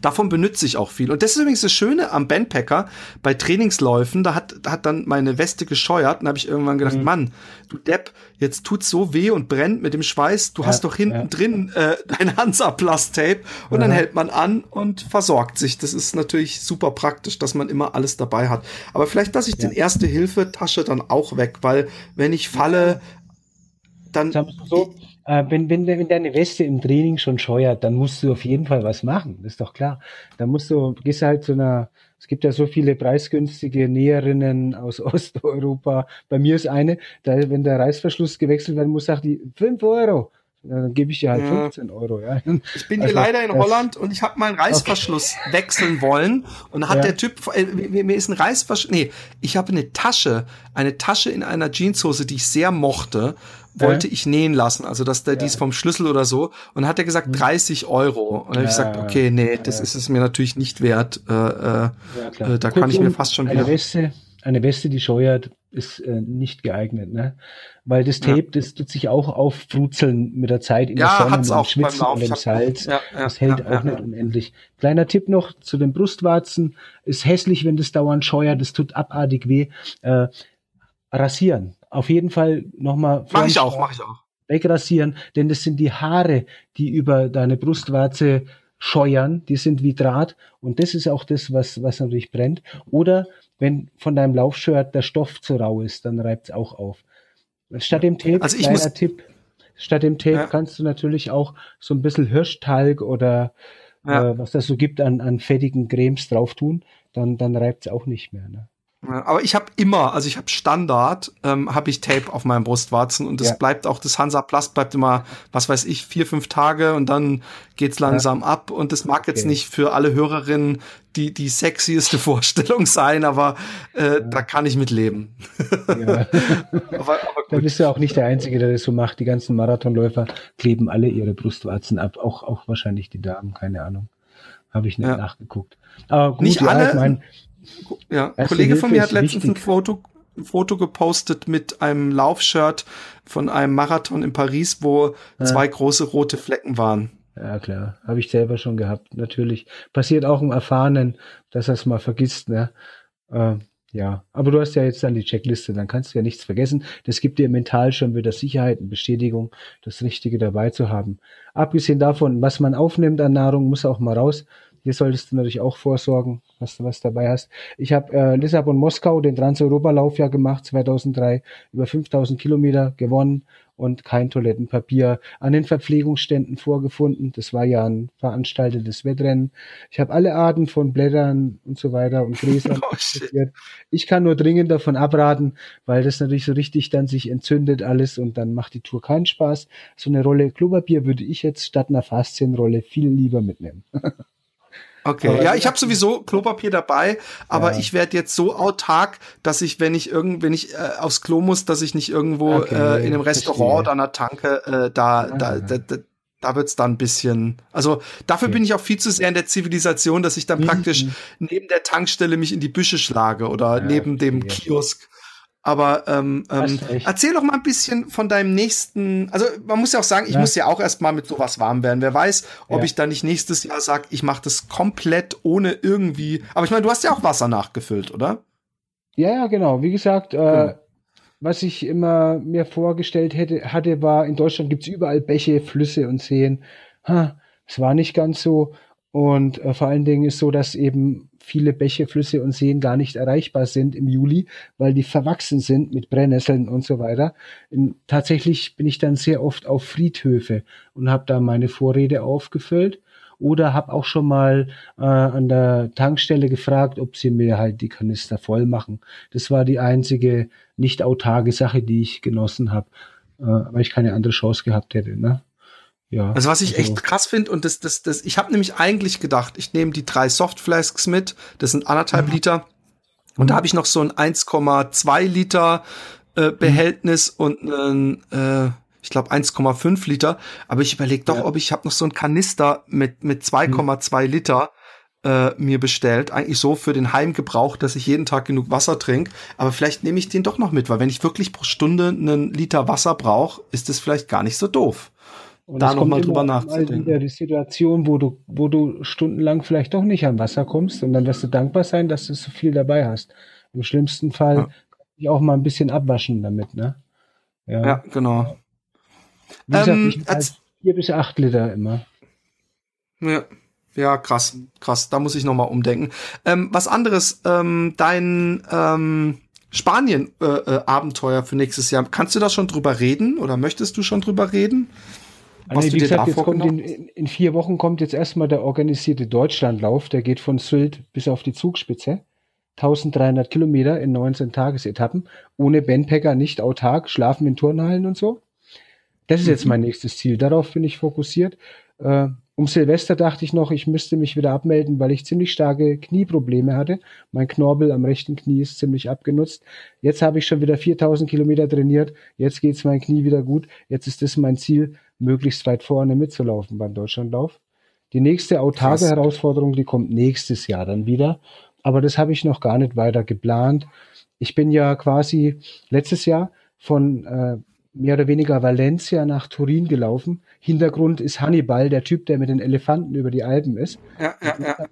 davon benutze ich auch viel. Und das ist übrigens das Schöne am Bandpacker bei Trainingsläufen. Da hat, hat dann meine Weste gescheuert und habe ich irgendwann gedacht, mhm. Mann, du Depp, jetzt tut's so weh und brennt mit dem Schweiß. Du ja, hast doch hinten ja. drin äh, [LAUGHS] dein Hansaplast-Tape und ja. dann hält man an und versorgt sich. Das ist natürlich super praktisch, dass man immer alles dabei hat. Aber vielleicht lasse ich den Erste-Hilfe-Tasche dann auch weg, weil wenn ich falle, dann. So, äh, wenn, wenn, wenn deine Weste im Training schon scheuert, dann musst du auf jeden Fall was machen. Das ist doch klar. Dann musst du, gehst halt zu einer, es gibt ja so viele preisgünstige Näherinnen aus [LAUGHS] Osteuropa. Bei mir ist eine, da, wenn der Reißverschluss gewechselt werden muss, sagt die 5 Euro. Dann gebe ich dir halt ja. 15 Euro. Ja. Ich bin also, hier leider in Holland und ich habe meinen Reißverschluss okay. wechseln wollen und hat ja. der Typ, äh, mir ist ein Reißverschluss, nee, ich habe eine Tasche, eine Tasche in einer Jeanshose, die ich sehr mochte wollte ich nähen lassen, also dass der ja. dies vom Schlüssel oder so. Und hat er gesagt 30 mhm. Euro. Und habe ich gesagt, okay, nee, das ist es mir natürlich nicht wert. Äh, äh, äh, da kann ich mir fast schon eine Weste, eine Weste, die scheuert, ist äh, nicht geeignet, ne? Weil das Tape, ja. das tut sich auch auffrutzeln mit der Zeit in ja, der Sonne, und auch Schwitzen und dem Salz. Ja, das hält auch nicht unendlich. Kleiner Tipp noch zu den Brustwarzen. Ist hässlich, wenn das dauernd scheuert, das tut abartig weh. Äh, rasieren auf jeden Fall nochmal. Mach ich auch, mach ich auch. Wegrasieren, denn das sind die Haare, die über deine Brustwarze scheuern, die sind wie Draht und das ist auch das, was, was natürlich brennt. Oder wenn von deinem Laufshirt der Stoff zu rau ist, dann reibt es auch auf. Statt dem Tape, also ich kleiner muss, Tipp, statt dem Tape ja. kannst du natürlich auch so ein bisschen Hirschtalg oder ja. äh, was das so gibt an, an fettigen Cremes drauf tun, dann, dann reibt es auch nicht mehr. Ne? Aber ich habe immer, also ich habe Standard, ähm, habe ich Tape auf meinem Brustwarzen und das ja. bleibt auch, das Hansa Plast bleibt immer, was weiß ich, vier, fünf Tage und dann geht's langsam ja. ab und das mag jetzt okay. nicht für alle Hörerinnen die, die sexieste [LAUGHS] Vorstellung sein, aber äh, ja. da kann ich mit leben. Ja. [LAUGHS] aber, aber da bist du auch nicht der Einzige, der das so macht. Die ganzen Marathonläufer kleben alle ihre Brustwarzen ab, auch, auch wahrscheinlich die Damen, keine Ahnung. Habe ich nicht nachgeguckt. Aber gut, nicht alle, ich mein, ja, ein Kollege von mir hat letztens ein Foto, ein Foto gepostet mit einem Laufshirt von einem Marathon in Paris, wo ja. zwei große rote Flecken waren. Ja, klar. Habe ich selber schon gehabt. Natürlich. Passiert auch im Erfahrenen, dass er es mal vergisst, ne? Äh, ja. Aber du hast ja jetzt dann die Checkliste, dann kannst du ja nichts vergessen. Das gibt dir mental schon wieder Sicherheit und Bestätigung, das Richtige dabei zu haben. Abgesehen davon, was man aufnimmt an Nahrung, muss auch mal raus. Hier solltest du natürlich auch vorsorgen, dass du was dabei hast. Ich habe äh, Lissabon-Moskau, den Trans-Europa-Lauf ja gemacht, 2003, über 5000 Kilometer gewonnen und kein Toilettenpapier an den Verpflegungsständen vorgefunden. Das war ja ein veranstaltetes Wettrennen. Ich habe alle Arten von Blättern und so weiter und [LAUGHS] Gräsern oh, Ich kann nur dringend davon abraten, weil das natürlich so richtig dann sich entzündet alles und dann macht die Tour keinen Spaß. So eine Rolle Klopapier würde ich jetzt statt einer Faszienrolle viel lieber mitnehmen. [LAUGHS] Okay, aber ja, ich habe sowieso Klopapier dabei, aber ja. ich werde jetzt so autark, dass ich, wenn ich irgend, wenn ich äh, aufs Klo muss, dass ich nicht irgendwo okay, äh, in einem Restaurant oder einer Tanke äh, da, ja. da, da, da da wird's dann ein bisschen, also dafür okay. bin ich auch viel zu sehr in der Zivilisation, dass ich dann mhm. praktisch neben der Tankstelle mich in die Büsche schlage oder ja, neben dem Kiosk aber ähm, ähm, erzähl doch mal ein bisschen von deinem nächsten. Also man muss ja auch sagen, ich ja. muss ja auch erstmal mit sowas warm werden. Wer weiß, ob ja. ich dann nicht nächstes Jahr sage, ich mache das komplett ohne irgendwie. Aber ich meine, du hast ja auch Wasser nachgefüllt, oder? Ja, ja, genau. Wie gesagt, äh, genau. was ich immer mir vorgestellt hätte, hatte, war, in Deutschland gibt's überall Bäche, Flüsse und Seen. Es war nicht ganz so. Und äh, vor allen Dingen ist so, dass eben viele Bäche, Flüsse und Seen gar nicht erreichbar sind im Juli, weil die verwachsen sind mit Brennnesseln und so weiter. In, tatsächlich bin ich dann sehr oft auf Friedhöfe und habe da meine Vorräte aufgefüllt oder habe auch schon mal äh, an der Tankstelle gefragt, ob sie mir halt die Kanister voll machen. Das war die einzige nicht autarke Sache, die ich genossen habe, äh, weil ich keine andere Chance gehabt hätte. Ne? Ja, also was ich also echt krass finde und das, das, das, ich habe nämlich eigentlich gedacht, ich nehme die drei Softflasks mit, das sind anderthalb mhm. Liter und da habe ich noch so ein 1,2 Liter äh, Behältnis mhm. und ein, äh, ich glaube 1,5 Liter, aber ich überlege doch, ja. ob ich habe noch so ein Kanister mit mit 2,2 mhm. Liter äh, mir bestellt, eigentlich so für den Heimgebrauch, dass ich jeden Tag genug Wasser trinke. Aber vielleicht nehme ich den doch noch mit, weil wenn ich wirklich pro Stunde einen Liter Wasser brauche, ist das vielleicht gar nicht so doof. Und da nochmal drüber nachzudenken. Mal die Situation, wo du, wo du stundenlang vielleicht doch nicht am Wasser kommst und dann wirst du dankbar sein, dass du so viel dabei hast. Im schlimmsten Fall ja. ich auch mal ein bisschen abwaschen damit, ne? Ja, ja genau. Wie gesagt, ähm, ich als vier bis acht Liter immer. Ja. Ja, krass, krass. Da muss ich noch mal umdenken. Ähm, was anderes, ähm, dein ähm, Spanien-Abenteuer äh, äh, für nächstes Jahr. Kannst du da schon drüber reden oder möchtest du schon drüber reden? Was also, wie gesagt, jetzt kommt in, in, vier Wochen kommt jetzt erstmal der organisierte Deutschlandlauf. Der geht von Sylt bis auf die Zugspitze. 1300 Kilometer in 19 Tagesetappen. Ohne Bandpacker, nicht autark, schlafen in Turnhallen und so. Das ist jetzt mhm. mein nächstes Ziel. Darauf bin ich fokussiert. Äh, um Silvester dachte ich noch, ich müsste mich wieder abmelden, weil ich ziemlich starke Knieprobleme hatte. Mein Knorpel am rechten Knie ist ziemlich abgenutzt. Jetzt habe ich schon wieder 4000 Kilometer trainiert. Jetzt geht's mein Knie wieder gut. Jetzt ist es mein Ziel, möglichst weit vorne mitzulaufen beim Deutschlandlauf. Die nächste autarke Herausforderung, die kommt nächstes Jahr dann wieder. Aber das habe ich noch gar nicht weiter geplant. Ich bin ja quasi letztes Jahr von äh, mehr oder weniger Valencia nach Turin gelaufen. Hintergrund ist Hannibal, der Typ, der mit den Elefanten über die Alpen ist. Ja, ja, ja.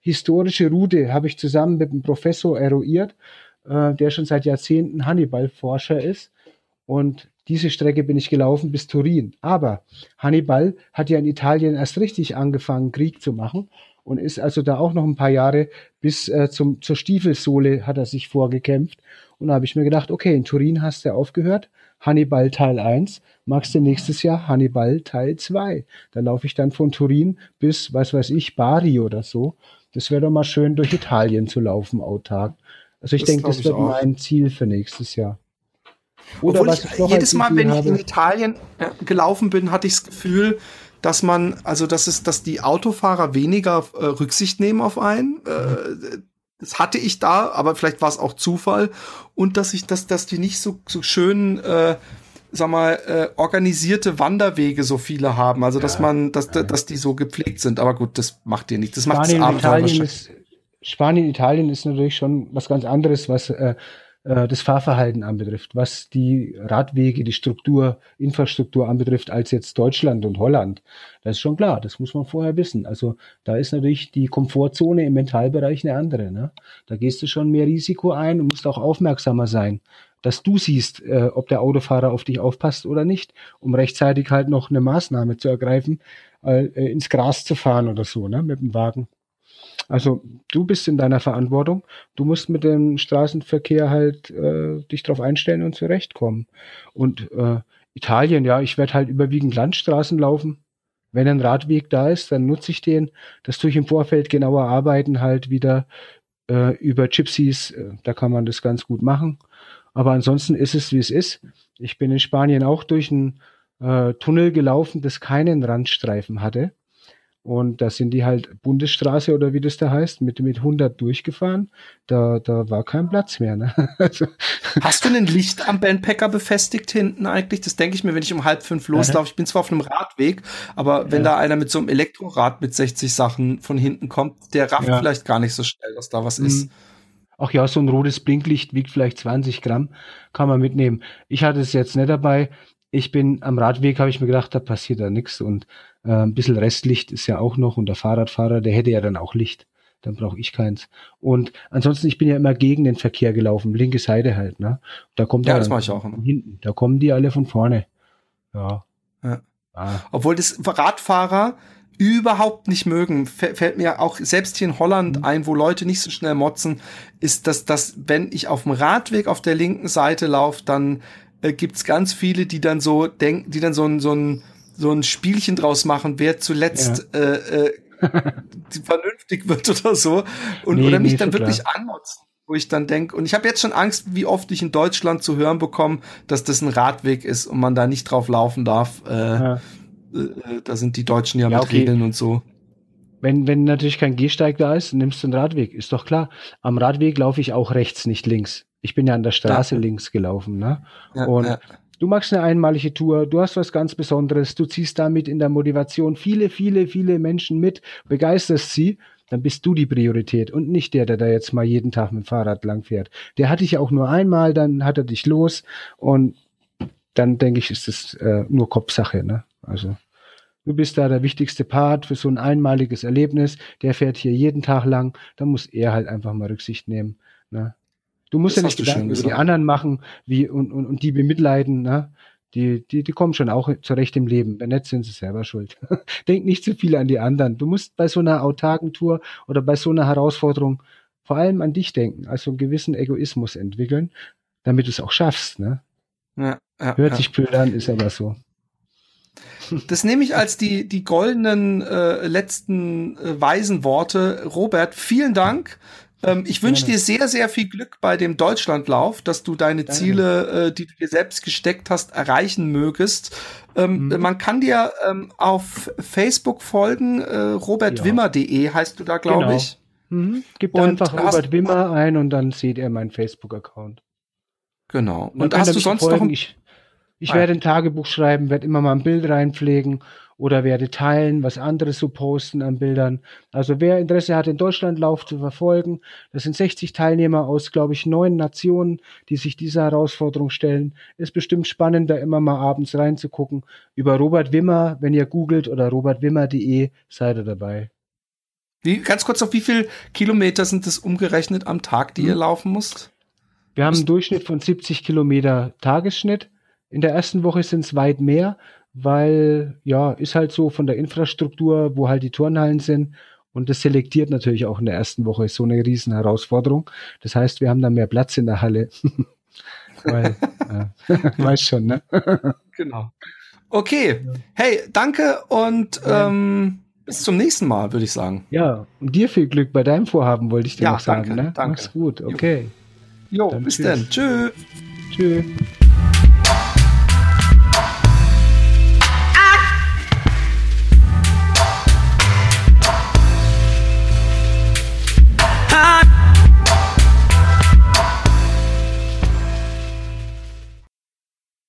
Historische Route habe ich zusammen mit einem Professor eruiert, äh, der schon seit Jahrzehnten Hannibal-Forscher ist. Und diese Strecke bin ich gelaufen bis Turin. Aber Hannibal hat ja in Italien erst richtig angefangen, Krieg zu machen und ist also da auch noch ein paar Jahre bis äh, zum, zur Stiefelsohle hat er sich vorgekämpft. Und da habe ich mir gedacht, okay, in Turin hast du aufgehört, Hannibal Teil 1, magst du nächstes Jahr Hannibal Teil 2. Da laufe ich dann von Turin bis, was weiß ich, Bari oder so. Das wäre doch mal schön, durch Italien zu laufen, autark. Also ich denke, das wird auch. mein Ziel für nächstes Jahr. Oder Obwohl ich, ich jedes Mal, wenn ich in Italien äh, gelaufen bin, hatte ich das Gefühl, dass man, also dass es, dass die Autofahrer weniger äh, Rücksicht nehmen auf einen. Äh, das hatte ich da, aber vielleicht war es auch Zufall. Und dass ich, dass, dass die nicht so, so schön, äh, sag mal, äh, organisierte Wanderwege so viele haben. Also dass ja, man, dass, ja. dass die so gepflegt sind. Aber gut, das macht ihr nicht. Das macht Abenteuer Italien ist, Spanien, Italien ist natürlich schon was ganz anderes, was äh, äh, das Fahrverhalten anbetrifft, was die Radwege, die Struktur, Infrastruktur anbetrifft, als jetzt Deutschland und Holland. Das ist schon klar, das muss man vorher wissen. Also da ist natürlich die Komfortzone im Mentalbereich eine andere. Ne? Da gehst du schon mehr Risiko ein und musst auch aufmerksamer sein, dass du siehst, äh, ob der Autofahrer auf dich aufpasst oder nicht, um rechtzeitig halt noch eine Maßnahme zu ergreifen, äh, ins Gras zu fahren oder so, ne, mit dem Wagen. Also du bist in deiner Verantwortung. Du musst mit dem Straßenverkehr halt äh, dich darauf einstellen und zurechtkommen. Und äh, Italien, ja, ich werde halt überwiegend Landstraßen laufen. Wenn ein Radweg da ist, dann nutze ich den. Das tue ich im Vorfeld genauer arbeiten, halt wieder äh, über Gypsies. Äh, da kann man das ganz gut machen. Aber ansonsten ist es, wie es ist. Ich bin in Spanien auch durch einen äh, Tunnel gelaufen, das keinen Randstreifen hatte. Und da sind die halt Bundesstraße oder wie das da heißt, mit, mit 100 durchgefahren. Da, da war kein Platz mehr. Ne? [LAUGHS] Also. Hast du ein Licht am Bandpacker befestigt hinten eigentlich? Das denke ich mir, wenn ich um halb fünf loslaufe. Ich bin zwar auf einem Radweg, aber wenn ja. da einer mit so einem Elektrorad mit 60 Sachen von hinten kommt, der rafft ja. vielleicht gar nicht so schnell, dass da was mhm. ist. Ach ja, so ein rotes Blinklicht wiegt vielleicht 20 Gramm, kann man mitnehmen. Ich hatte es jetzt nicht dabei. Ich bin am Radweg, habe ich mir gedacht, da passiert da nichts und äh, ein bisschen Restlicht ist ja auch noch und der Fahrradfahrer, der hätte ja dann auch Licht. Dann brauche ich keins. Und ansonsten, ich bin ja immer gegen den Verkehr gelaufen, linke Seite halt, ne? Da kommt ja, das mache ich auch immer. hinten. Da kommen die alle von vorne. Ja. ja. Ah. Obwohl das Radfahrer überhaupt nicht mögen, fällt mir auch selbst hier in Holland mhm. ein, wo Leute nicht so schnell motzen, ist, dass, dass wenn ich auf dem Radweg auf der linken Seite laufe, dann äh, gibt's ganz viele, die dann so denken, die dann so ein, so ein so ein Spielchen draus machen, wer zuletzt ja. äh, äh, [LAUGHS] vernünftig wird oder so und nee, oder mich nee, dann wirklich klar. anmotzen wo ich dann denke, und ich habe jetzt schon Angst, wie oft ich in Deutschland zu hören bekomme, dass das ein Radweg ist und man da nicht drauf laufen darf. Äh, ja. äh, da sind die Deutschen ja, ja mit okay. Regeln und so. Wenn, wenn natürlich kein Gehsteig da ist, nimmst du einen Radweg, ist doch klar. Am Radweg laufe ich auch rechts, nicht links. Ich bin ja an der Straße ja. links gelaufen, ne? und Du machst eine einmalige Tour, du hast was ganz Besonderes, du ziehst damit in der Motivation viele, viele, viele Menschen mit, begeisterst sie, dann bist du die Priorität und nicht der, der da jetzt mal jeden Tag mit dem Fahrrad langfährt. Der hat dich ja auch nur einmal, dann hat er dich los und dann denke ich, ist es äh, nur Kopfsache, ne? Also Du bist da der wichtigste Part für so ein einmaliges Erlebnis. Der fährt hier jeden Tag lang. Da muss er halt einfach mal Rücksicht nehmen. Ne? Du musst das ja nicht Gedanken über die anderen machen wie, und, und, und die bemitleiden. Ne? Die, die, die kommen schon auch zurecht im Leben. Wenn nicht, sind sie selber schuld. [LAUGHS] Denk nicht zu viel an die anderen. Du musst bei so einer autarken Tour oder bei so einer Herausforderung vor allem an dich denken, also einen gewissen Egoismus entwickeln, damit du es auch schaffst. Ne? Ja, ja, Hört ja. sich blöd an, ist aber so. Das nehme ich als die, die goldenen äh, letzten äh, weisen Worte. Robert, vielen Dank. Ähm, ich wünsche dir sehr, sehr viel Glück bei dem Deutschlandlauf, dass du deine Danke. Ziele, äh, die du dir selbst gesteckt hast, erreichen mögest. Ähm, mhm. Man kann dir ähm, auf Facebook folgen, äh, robertwimmer.de heißt du da, glaube genau. ich. Mhm. Gib einfach Robert Wimmer ein und dann seht ihr meinen Facebook-Account. Genau. Und hast du sonst folgen. noch ein ich, ich ah. werde ein Tagebuch schreiben, werde immer mal ein Bild reinpflegen oder werde teilen, was andere so posten an Bildern. Also wer Interesse hat, den Deutschlandlauf zu verfolgen, das sind 60 Teilnehmer aus, glaube ich, neun Nationen, die sich dieser Herausforderung stellen. Ist bestimmt spannend, da immer mal abends reinzugucken. Über Robert Wimmer, wenn ihr googelt oder robertwimmer.de, seid ihr dabei. Wie, ganz kurz, auf wie viel Kilometer sind es umgerechnet am Tag, die hm. ihr laufen musst? Wir haben einen Durchschnitt von 70 Kilometer Tagesschnitt. In der ersten Woche sind es weit mehr, weil ja, ist halt so von der Infrastruktur, wo halt die Turnhallen sind. Und das selektiert natürlich auch in der ersten Woche so eine riesen Herausforderung. Das heißt, wir haben da mehr Platz in der Halle. [LAUGHS] weil, ja, [LAUGHS] weiß schon, ne? genau. Okay. Hey, danke und ähm, bis zum nächsten Mal, würde ich sagen. Ja, und dir viel Glück bei deinem Vorhaben, wollte ich dir ja, noch sagen. Danke, ne? danke. Mach's gut, okay. Jo, jo bis tschüss. dann. Tschö. Tschüss.